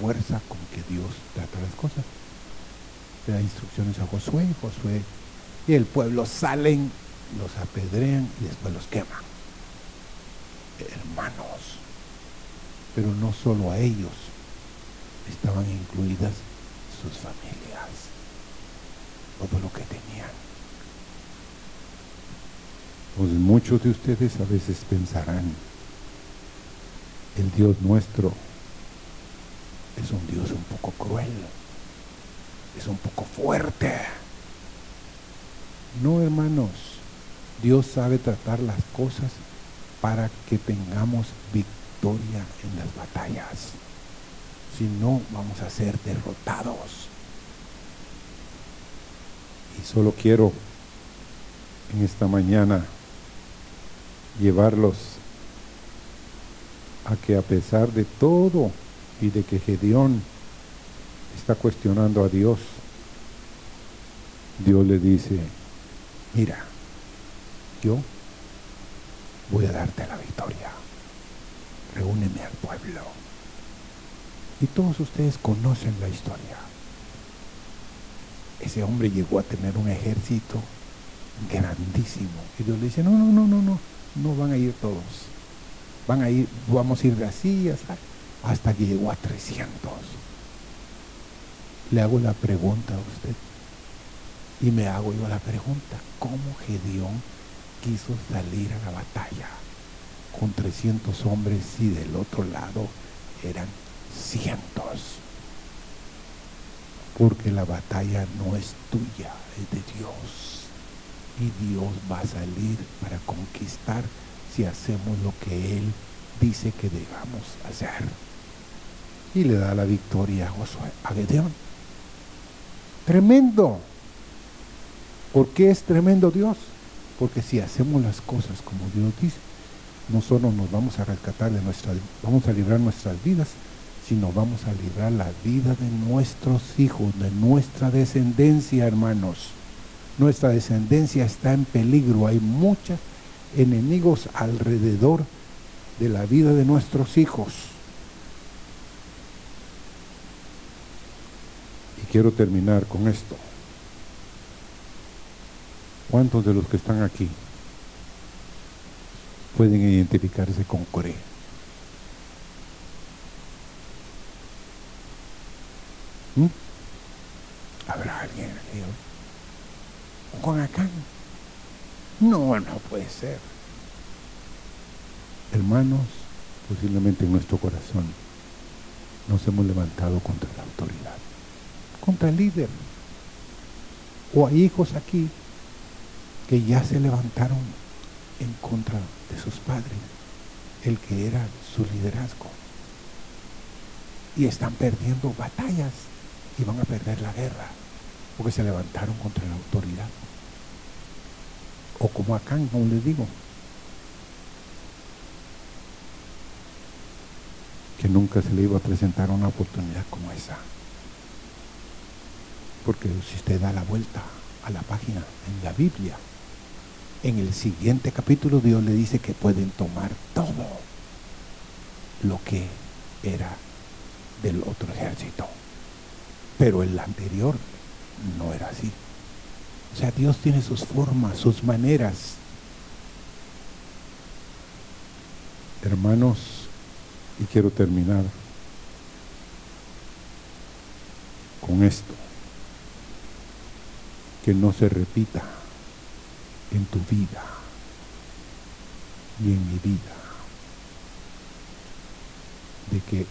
fuerza con que Dios trata las cosas. Le da instrucciones a Josué, Josué y el pueblo salen, los apedrean y después los queman. Hermanos, pero no solo a ellos, estaban incluidas sus familias, todo lo que tenían. Pues muchos de ustedes a veces pensarán, el Dios nuestro es un Dios un poco cruel, es un poco fuerte. No, hermanos, Dios sabe tratar las cosas para que tengamos victoria en las batallas. Si no, vamos a ser derrotados. Y solo quiero en esta mañana llevarlos a que a pesar de todo y de que Gedeón está cuestionando a Dios, Dios le dice, mira, yo voy a darte la victoria. reúneme al pueblo. Y todos ustedes conocen la historia. Ese hombre llegó a tener un ejército grandísimo. Y Dios le dice, no, no, no, no, no, no van a ir todos. Van a ir, vamos a ir de así hasta, hasta que llegó a 300. Le hago la pregunta a usted. Y me hago yo la pregunta, ¿cómo Gedeón quiso salir a la batalla con 300 hombres y del otro lado eran cientos? Porque la batalla no es tuya, es de Dios. Y Dios va a salir para conquistar si hacemos lo que Él dice que debamos hacer. Y le da la victoria a Josué, a Gedeón. Tremendo. ¿Por qué es tremendo Dios? Porque si hacemos las cosas como Dios dice, no solo nos vamos a rescatar de nuestra, vamos a librar nuestras vidas, sino vamos a librar la vida de nuestros hijos, de nuestra descendencia, hermanos. Nuestra descendencia está en peligro. Hay muchos enemigos alrededor de la vida de nuestros hijos. Y quiero terminar con esto. ¿Cuántos de los que están aquí pueden identificarse con Coré? ¿Mm? ¿Habrá alguien aquí? ¿O con acá? No, no puede ser. Hermanos, posiblemente en nuestro corazón nos hemos levantado contra la autoridad, contra el líder. O hay hijos aquí que ya se levantaron en contra de sus padres, el que era su liderazgo. Y están perdiendo batallas y van a perder la guerra porque se levantaron contra la autoridad. O como acá, como les digo, que nunca se le iba a presentar una oportunidad como esa. Porque si usted da la vuelta a la página en la Biblia, en el siguiente capítulo Dios le dice que pueden tomar todo lo que era del otro ejército. Pero el anterior no era así. O sea, Dios tiene sus formas, sus maneras. Hermanos, y quiero terminar con esto. Que no se repita en tu vida y en mi vida de que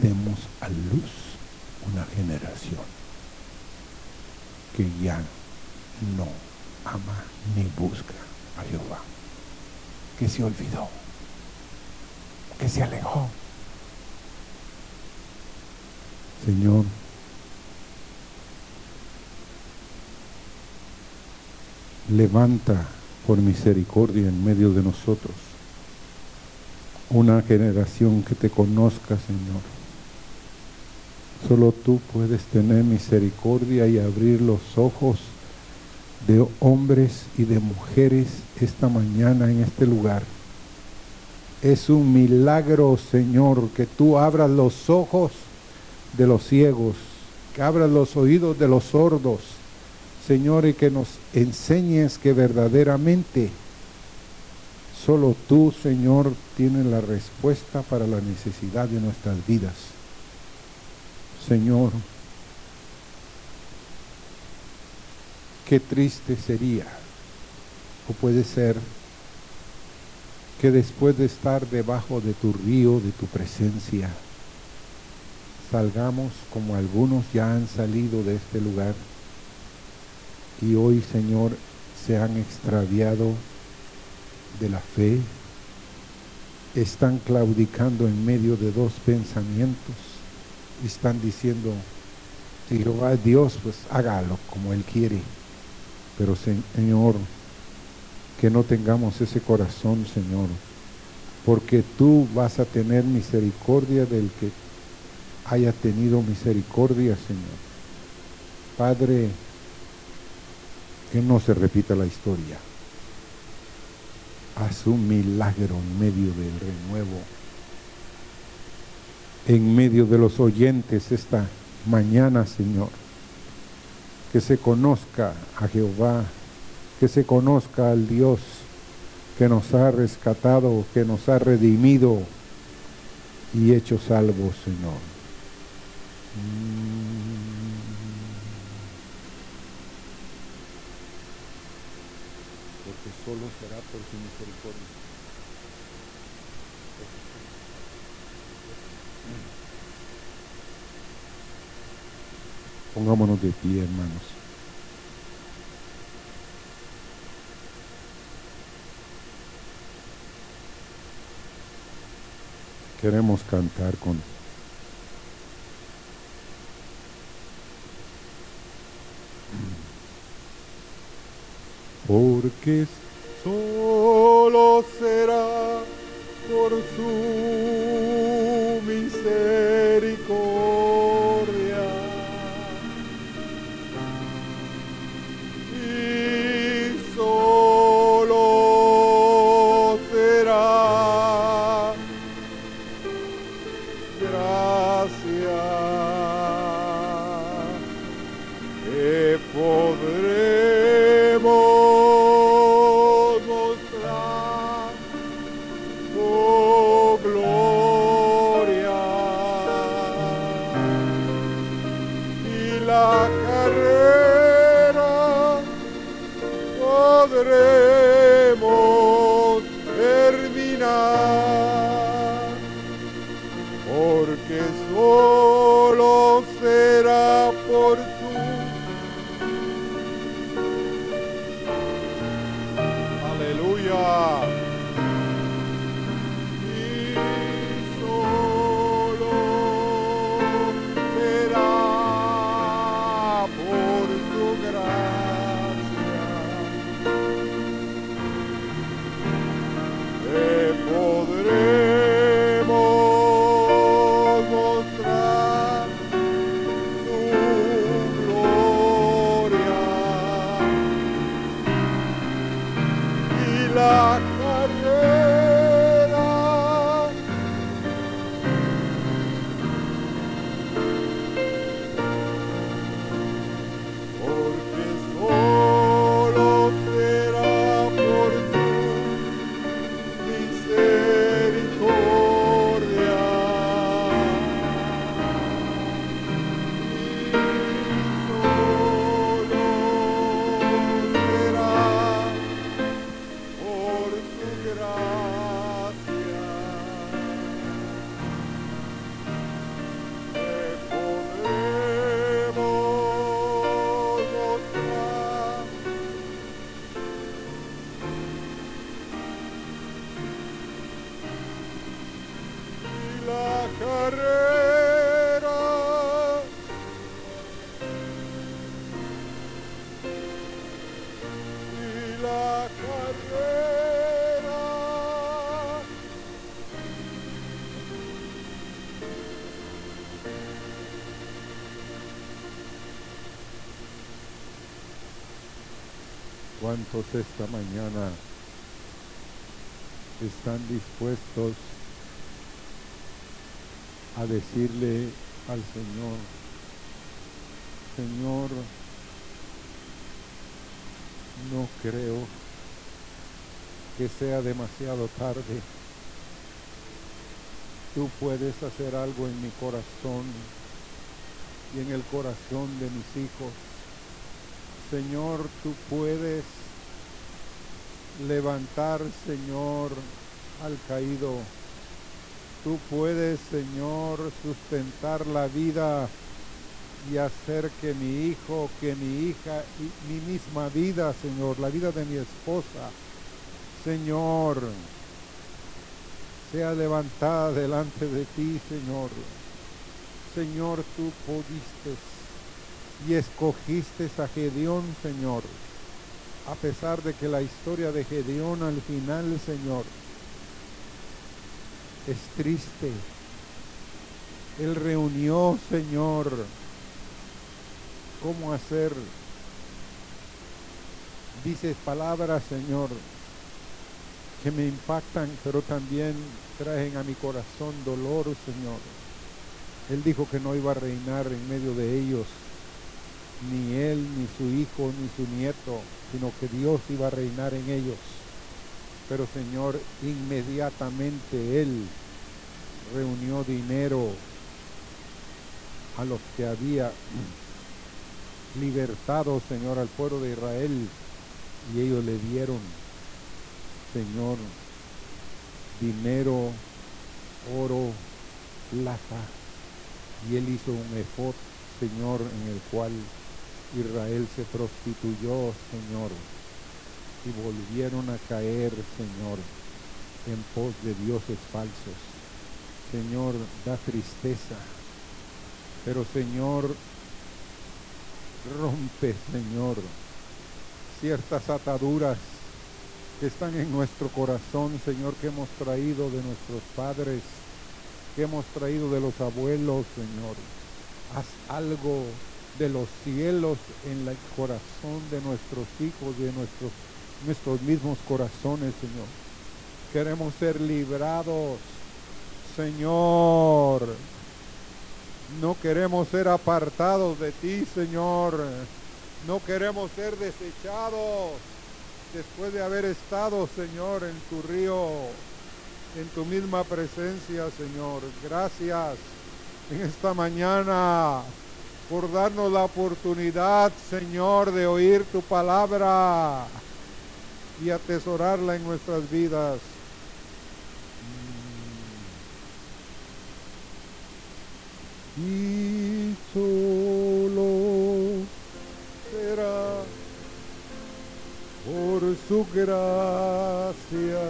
demos a luz una generación que ya no ama ni busca a Jehová, que se olvidó, que se alejó. Señor, levanta por misericordia en medio de nosotros una generación que te conozca, Señor. Solo tú puedes tener misericordia y abrir los ojos de hombres y de mujeres esta mañana en este lugar. Es un milagro, Señor, que tú abras los ojos de los ciegos, que abras los oídos de los sordos, Señor, y que nos enseñes que verdaderamente solo tú, Señor, tienes la respuesta para la necesidad de nuestras vidas. Señor, qué triste sería, o puede ser, que después de estar debajo de tu río, de tu presencia, salgamos como algunos ya han salido de este lugar y hoy, Señor, se han extraviado de la fe, están claudicando en medio de dos pensamientos, están diciendo, si Jehová es Dios, pues hágalo como Él quiere. Pero Señor, que no tengamos ese corazón, Señor, porque tú vas a tener misericordia del que haya tenido misericordia, Señor. Padre, que no se repita la historia. Haz un milagro en medio del renuevo en medio de los oyentes esta mañana, Señor. Que se conozca a Jehová, que se conozca al Dios que nos ha rescatado, que nos ha redimido y hecho salvos, Señor. Porque solo será por su misericordia. Pongámonos de pie, hermanos. Queremos cantar con porque solo será por su misericordia. ¿Cuántos esta mañana están dispuestos a decirle al Señor, Señor, no creo que sea demasiado tarde. Tú puedes hacer algo en mi corazón y en el corazón de mis hijos. Señor, tú puedes levantar, Señor, al caído. Tú puedes, Señor, sustentar la vida y hacer que mi hijo, que mi hija y mi misma vida, Señor, la vida de mi esposa, Señor, sea levantada delante de ti, Señor. Señor, tú pudiste y escogiste a Gedeón, Señor. A pesar de que la historia de Gedeón al final, Señor, es triste. Él reunió, Señor, cómo hacer. Dices palabras, Señor, que me impactan, pero también traen a mi corazón dolor, Señor. Él dijo que no iba a reinar en medio de ellos, ni él, ni su hijo, ni su nieto, sino que Dios iba a reinar en ellos. Pero Señor, inmediatamente Él reunió dinero a los que había libertado, Señor, al pueblo de Israel. Y ellos le dieron, Señor, dinero, oro, plata. Y él hizo un efod, Señor, en el cual Israel se prostituyó, Señor. Y volvieron a caer, Señor, en pos de dioses falsos. Señor, da tristeza. Pero Señor, rompe, Señor, ciertas ataduras que están en nuestro corazón, Señor, que hemos traído de nuestros padres, que hemos traído de los abuelos, Señor. Haz algo de los cielos en el corazón de nuestros hijos, de nuestros, nuestros mismos corazones, Señor. Queremos ser librados, Señor. No queremos ser apartados de ti, Señor. No queremos ser desechados después de haber estado, Señor, en tu río, en tu misma presencia, Señor. Gracias en esta mañana por darnos la oportunidad, Señor, de oír tu palabra y atesorarla en nuestras vidas. Y solo será por su gracia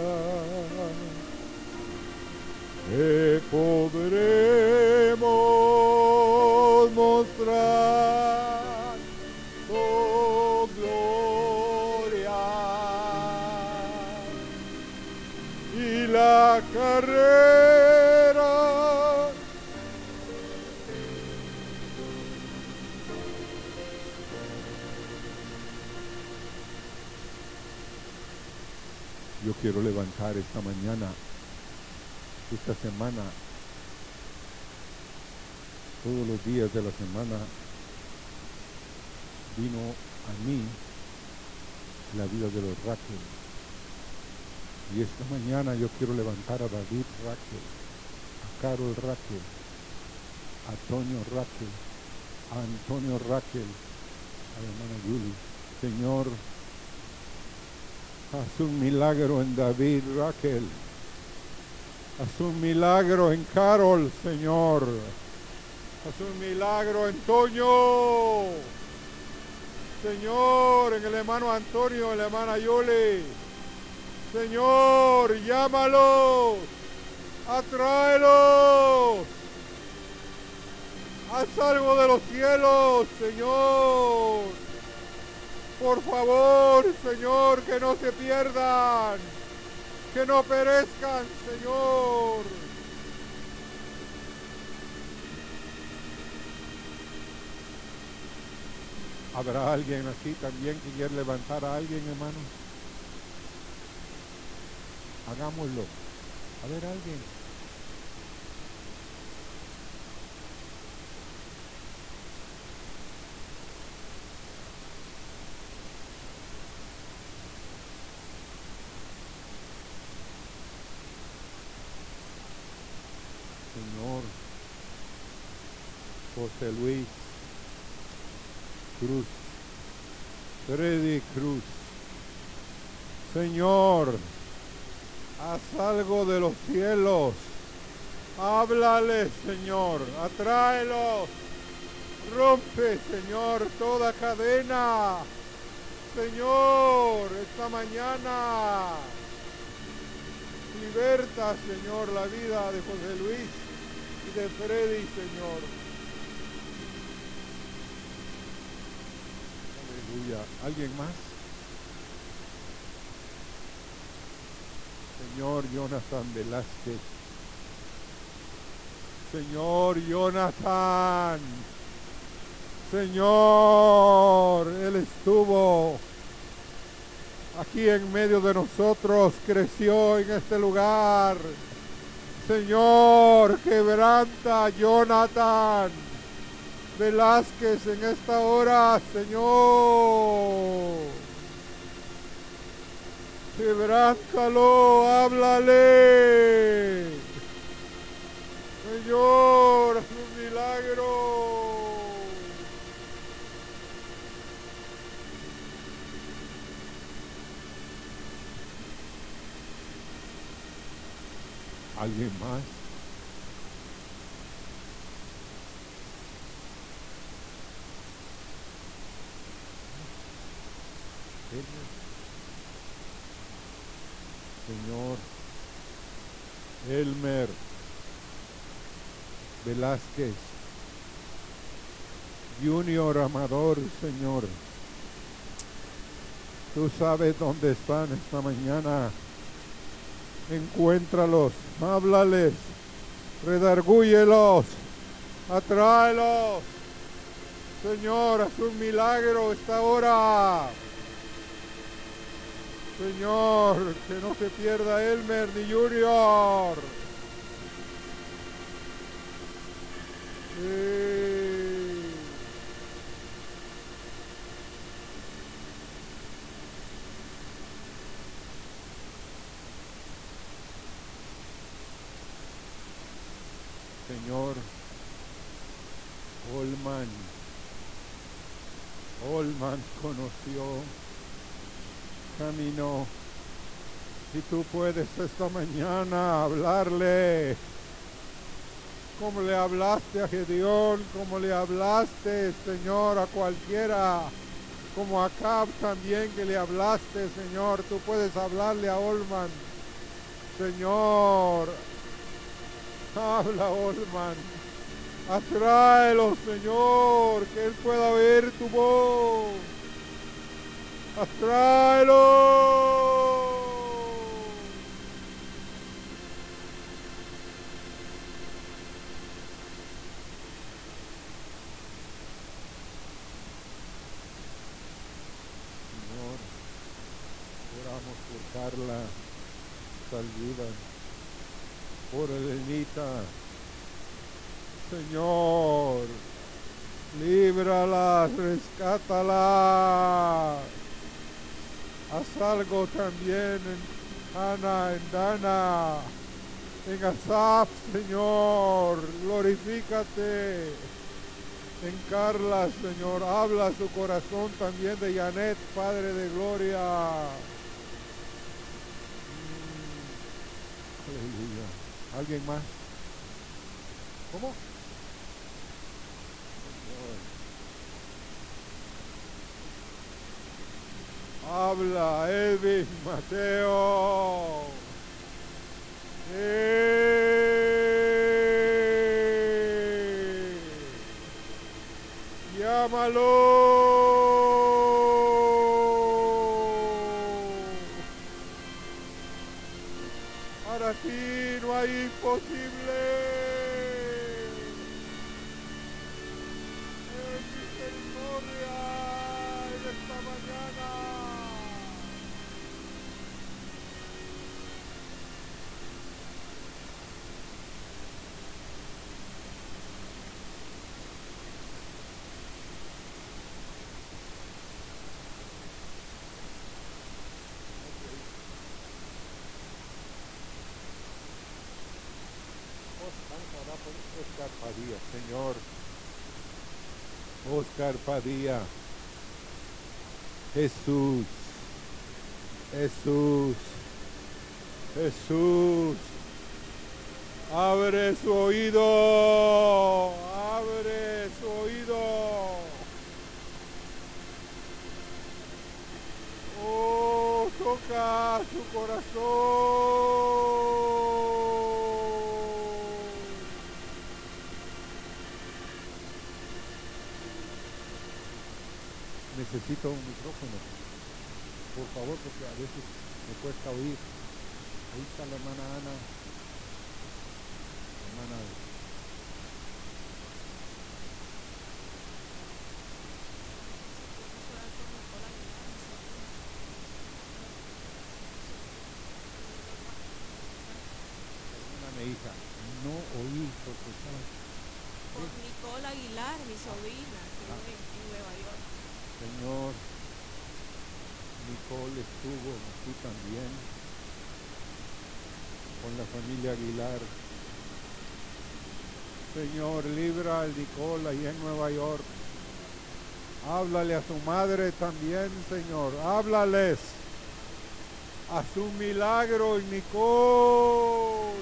que podremos mostrar tu gloria. Y la carrera yo quiero levantar esta mañana esta semana, todos los días de la semana, vino a mí la vida de los Raquel. Y esta mañana yo quiero levantar a David Raquel, a Carol Raquel, a Antonio Raquel, a Antonio Raquel, a la hermana Julie. Señor, haz un milagro en David Raquel. Haz un milagro en Carol, Señor. Haz un milagro en Toño. Señor, en el hermano Antonio, en la hermana Yoli. Señor, llámalos. Atráelos. Haz algo de los cielos, Señor. Por favor, Señor, que no se pierdan que no perezcan, Señor. ¿Habrá alguien aquí también que quiera levantar a alguien, hermano? Hagámoslo. A ver, alguien. Señor. José Luis Cruz. Freddy Cruz. Señor, haz algo de los cielos. Háblale, Señor. Atráelos. Rompe, Señor, toda cadena. Señor, esta mañana. Liberta, Señor, la vida de José Luis y de Freddy, Señor. ¿Alguien más? Señor Jonathan Velázquez. Señor Jonathan. Señor, Él estuvo aquí en medio de nosotros, creció en este lugar. Señor, quebranta Jonathan Velázquez en esta hora, Señor. Quebrántalo, háblale. Señor, haz un milagro. ¿Alguien más? Señor Elmer Velázquez, Junior Amador, Señor. Tú sabes dónde están esta mañana. Encuéntralos, háblales, redargúyelos, atráelos. Señor, haz un milagro esta hora. Señor, que no se pierda Elmer ni Junior. Señor, Olman, Olman conoció camino. Si tú puedes esta mañana hablarle, como le hablaste a Gedeón, como le hablaste, Señor, a cualquiera, como a Cab también que le hablaste, Señor, tú puedes hablarle a Olman. Señor, habla Olman. Atráelo, Señor, que Él pueda oír tu voz. Oramos por Carla, salida, por Elenita. Señor, líbrala, rescátala. Haz algo también en Ana, en Dana, en Asaf, Señor. Glorifícate. En Carla, Señor. Habla su corazón también de Janet, Padre de Gloria. Mm. Aleluya. ¿Alguien más? ¿Cómo? Habla Edwin Mateo. Llámalo. Para ti no hay imposible. Oscar Padilla. Jesús. Jesús. Jesús. Abre su oído. Abre su oído. Oh, toca su corazón. Necesito un micrófono. Por favor, porque a veces me cuesta oír. Ahí está la hermana Ana. hermana hija. escuchar. Por Nicole Aguilar, mi sobrina, que vive en Nueva York. Señor, Nicole estuvo aquí también con la familia Aguilar. Señor, libra al Nicole ahí en Nueva York. Háblale a su madre también, Señor. Háblales a su milagro, Nicole.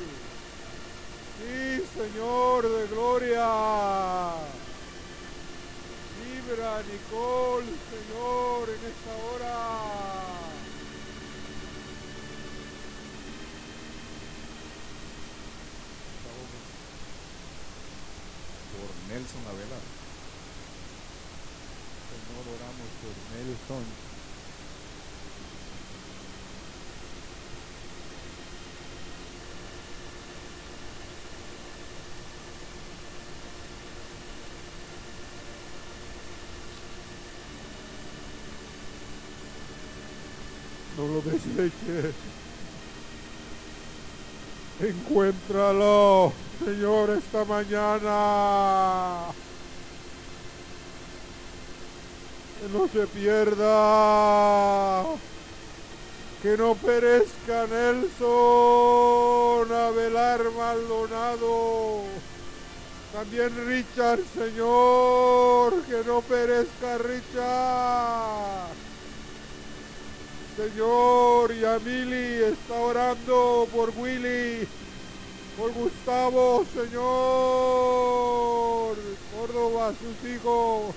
Sí, Señor de gloria. Nicole, Señor, en esta hora. por Nelson Avela. Señor, oramos por Nelson. Deseches. Encuéntralo, Señor, esta mañana. Que no se pierda. Que no perezca Nelson Abelar Maldonado. También Richard, Señor. Que no perezca Richard. Señor, y a Mili está orando por Willy, por Gustavo, Señor, Córdoba, sus hijos,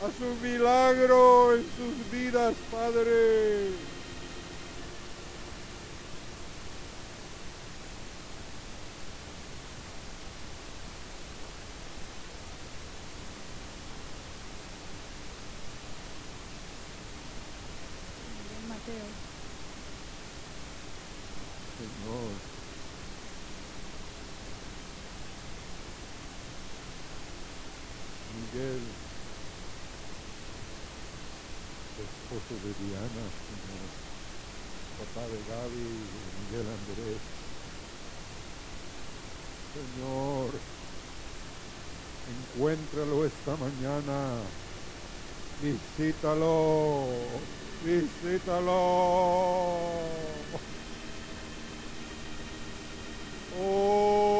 a su milagro en sus vidas, Padre. Mateo. Señor. Miguel, esposo de Diana, Señor. Papá de Gaby de Miguel Andrés. Señor, encuéntralo esta mañana. Visítalo. Visítalo. Oh,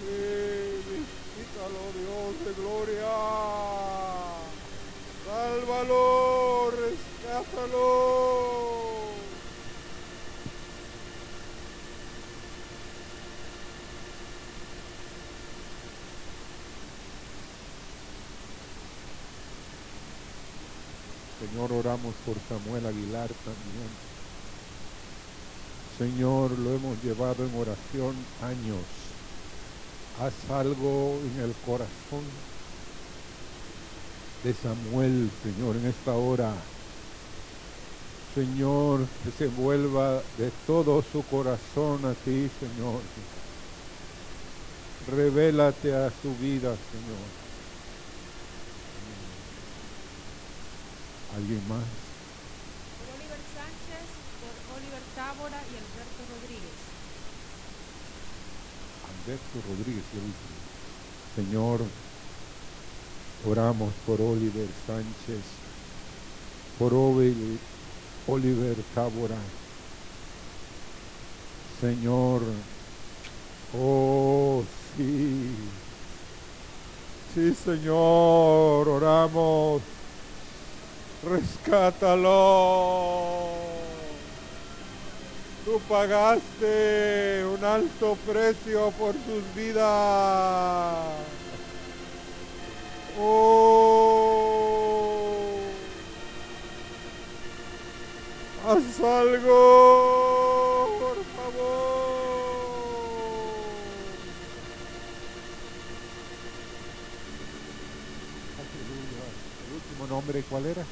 sí, visítalo, Dios de gloria. Sálvalo, rescátalo. Señor, por Samuel Aguilar también. Señor, lo hemos llevado en oración años. Haz algo en el corazón de Samuel, Señor, en esta hora. Señor, que se vuelva de todo su corazón a ti, Señor. Revélate a su vida, Señor. ¿Alguien más? Por Oliver Sánchez, por Oliver Tábora y Alberto Rodríguez. Alberto Rodríguez, el último. Señor, oramos por Oliver Sánchez, por Oliver, Oliver Tábora. Señor, oh sí, sí Señor, oramos, rescátalo. Tú pagaste un alto precio por sus vidas. Oh, haz algo, por favor. Aleluya. El último nombre, ¿cuál era?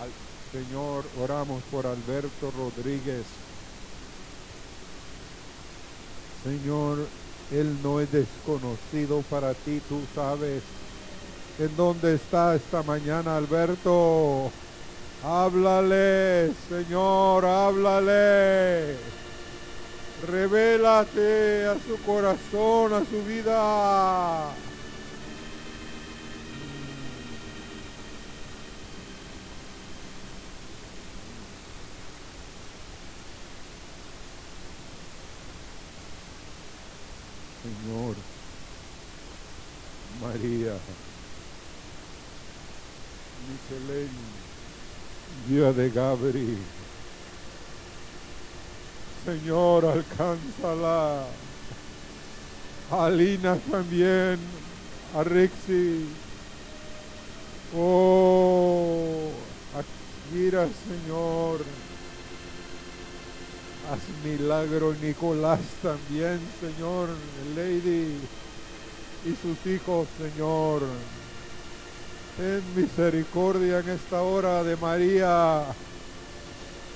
Al Señor, oramos por Alberto Rodríguez. Señor, Él no es desconocido para ti, tú sabes en dónde está esta mañana, Alberto. Háblale, Señor, háblale. Revélate a su corazón, a su vida. Señor, María, Michelén, Día de Gabriel. Señor, alcánzala. Alina también, a Rixi. Oh, Akira, Señor. Haz milagro, Nicolás también, Señor, Lady y sus hijos, Señor. Ten misericordia en esta hora de María.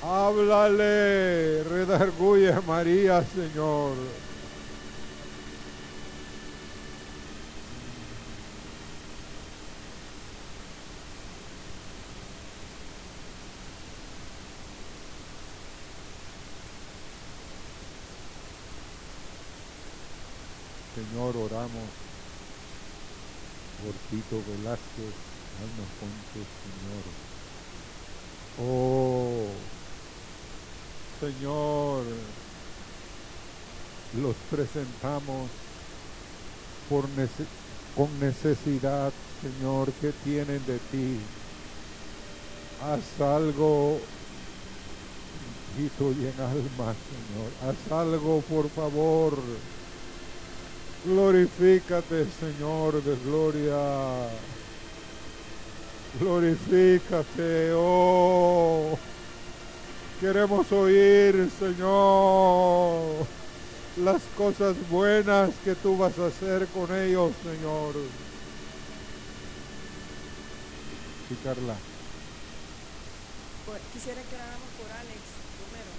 Háblale, redarguye a María, Señor. Señor, oramos por Tito Velázquez, Alma Fuentes, Señor. Oh, Señor, los presentamos por nece- con necesidad, Señor, que tienen de ti. Haz algo, hijito y en alma, Señor. Haz algo, por favor. Glorifícate, Señor de gloria. Glorifícate, oh. Queremos oír, Señor, las cosas buenas que tú vas a hacer con ellos, Señor. Sí, Carla. Quisiera que oráramos por Alex Romero.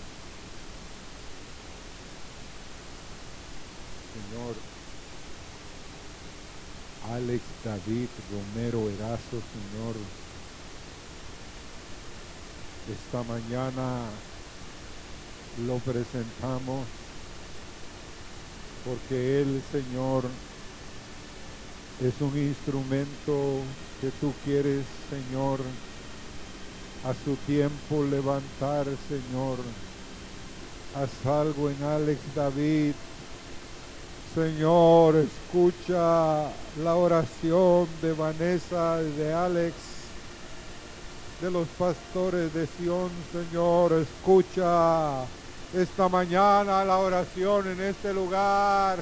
Señor. Alex David Romero Erazo, Señor. Esta mañana lo presentamos porque Él, Señor, es un instrumento que tú quieres, Señor, a su tiempo levantar, Señor. Haz algo en Alex David, Señor, escucha la oración de Vanessa y de Alex, de los pastores de Sion, Señor, escucha esta mañana la oración en este lugar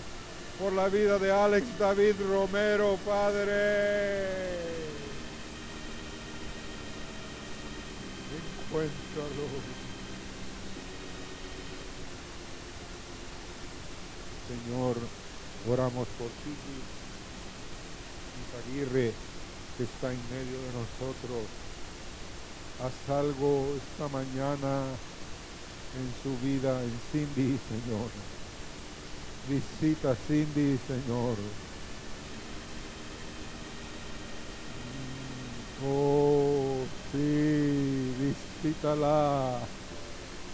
por la vida de Alex David Romero, Padre. Encuéntralo. Señor, oramos por ti, Aguirre, que está en medio de nosotros. Haz algo esta mañana en su vida, en Cindy, Señor. Visita Cindy, Señor. Oh, sí, visítala.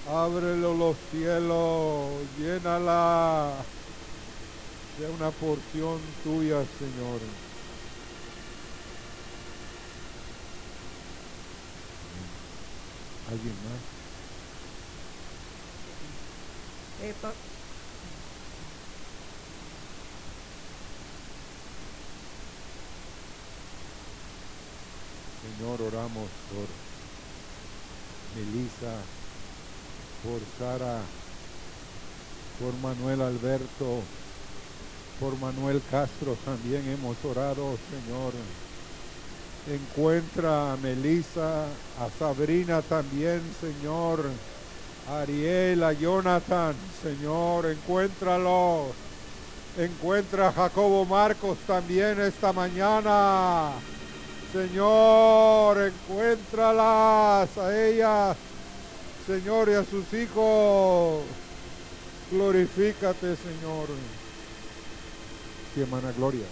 Ábrelo los cielos, llénala de una porción tuya, Señor. ¿Alguien más? Eh, pa- Señor, oramos por Melissa, por Sara, por Manuel Alberto, por Manuel Castro también hemos orado, Señor. Encuentra a Melissa, a Sabrina también, Señor. A Ariel, a Jonathan, Señor, encuéntralo. Encuentra a Jacobo Marcos también esta mañana. Señor, encuéntralas a ellas, Señor, y a sus hijos. Glorifícate, Señor. Hermana Gloria.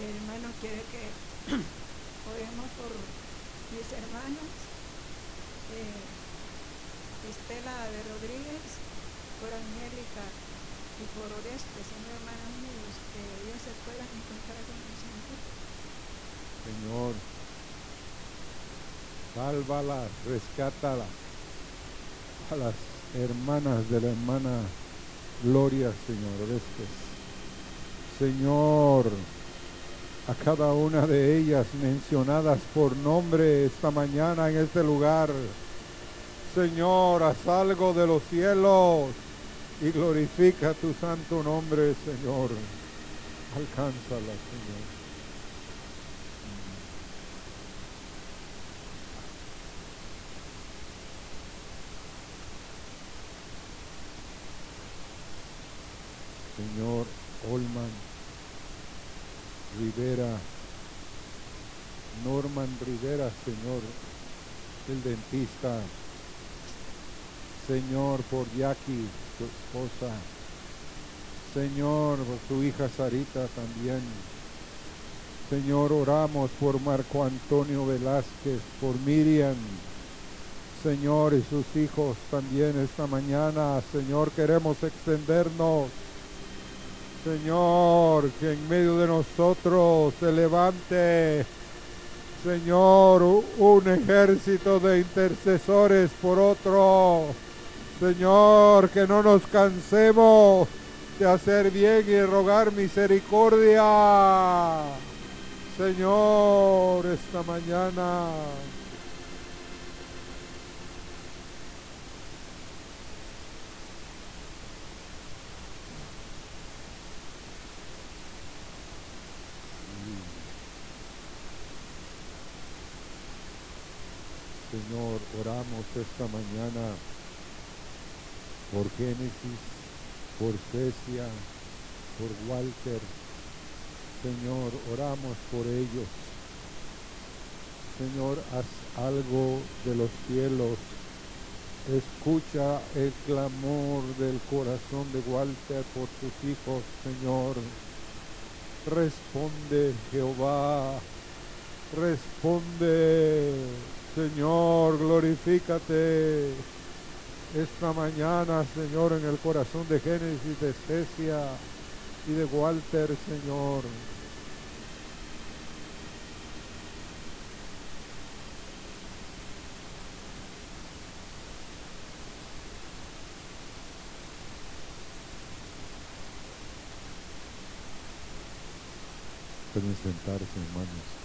Hermano quiere que oremos por mis hermanos, eh, Estela de Rodríguez, y por Orestes, son hermanos míos, que ellos se puedan encontrar con el Señor. Señor, sálvalas, rescátalas a las hermanas de la hermana Gloria, Señor, Orestes. Señor, a cada una de ellas mencionadas por nombre esta mañana en este lugar. Señor, haz de los cielos y glorifica tu santo nombre, Señor. Alcánzala, Señor. Señor Olman Rivera, Norman Rivera, Señor, el dentista. Señor, por Jackie, su esposa. Señor, por su hija Sarita también. Señor, oramos por Marco Antonio Velázquez, por Miriam. Señor, y sus hijos también esta mañana. Señor, queremos extendernos. Señor, que en medio de nosotros se levante, Señor, un ejército de intercesores por otro. Señor, que no nos cansemos de hacer bien y rogar misericordia. Señor, esta mañana. Señor, oramos esta mañana por Génesis, por Cecia, por Walter. Señor, oramos por ellos. Señor, haz algo de los cielos. Escucha el clamor del corazón de Walter por sus hijos, Señor. Responde, Jehová. Responde, Señor, glorifícate esta mañana, Señor, en el corazón de Génesis, de Cecia y de Walter, Señor. Pueden sentarse, hermanos.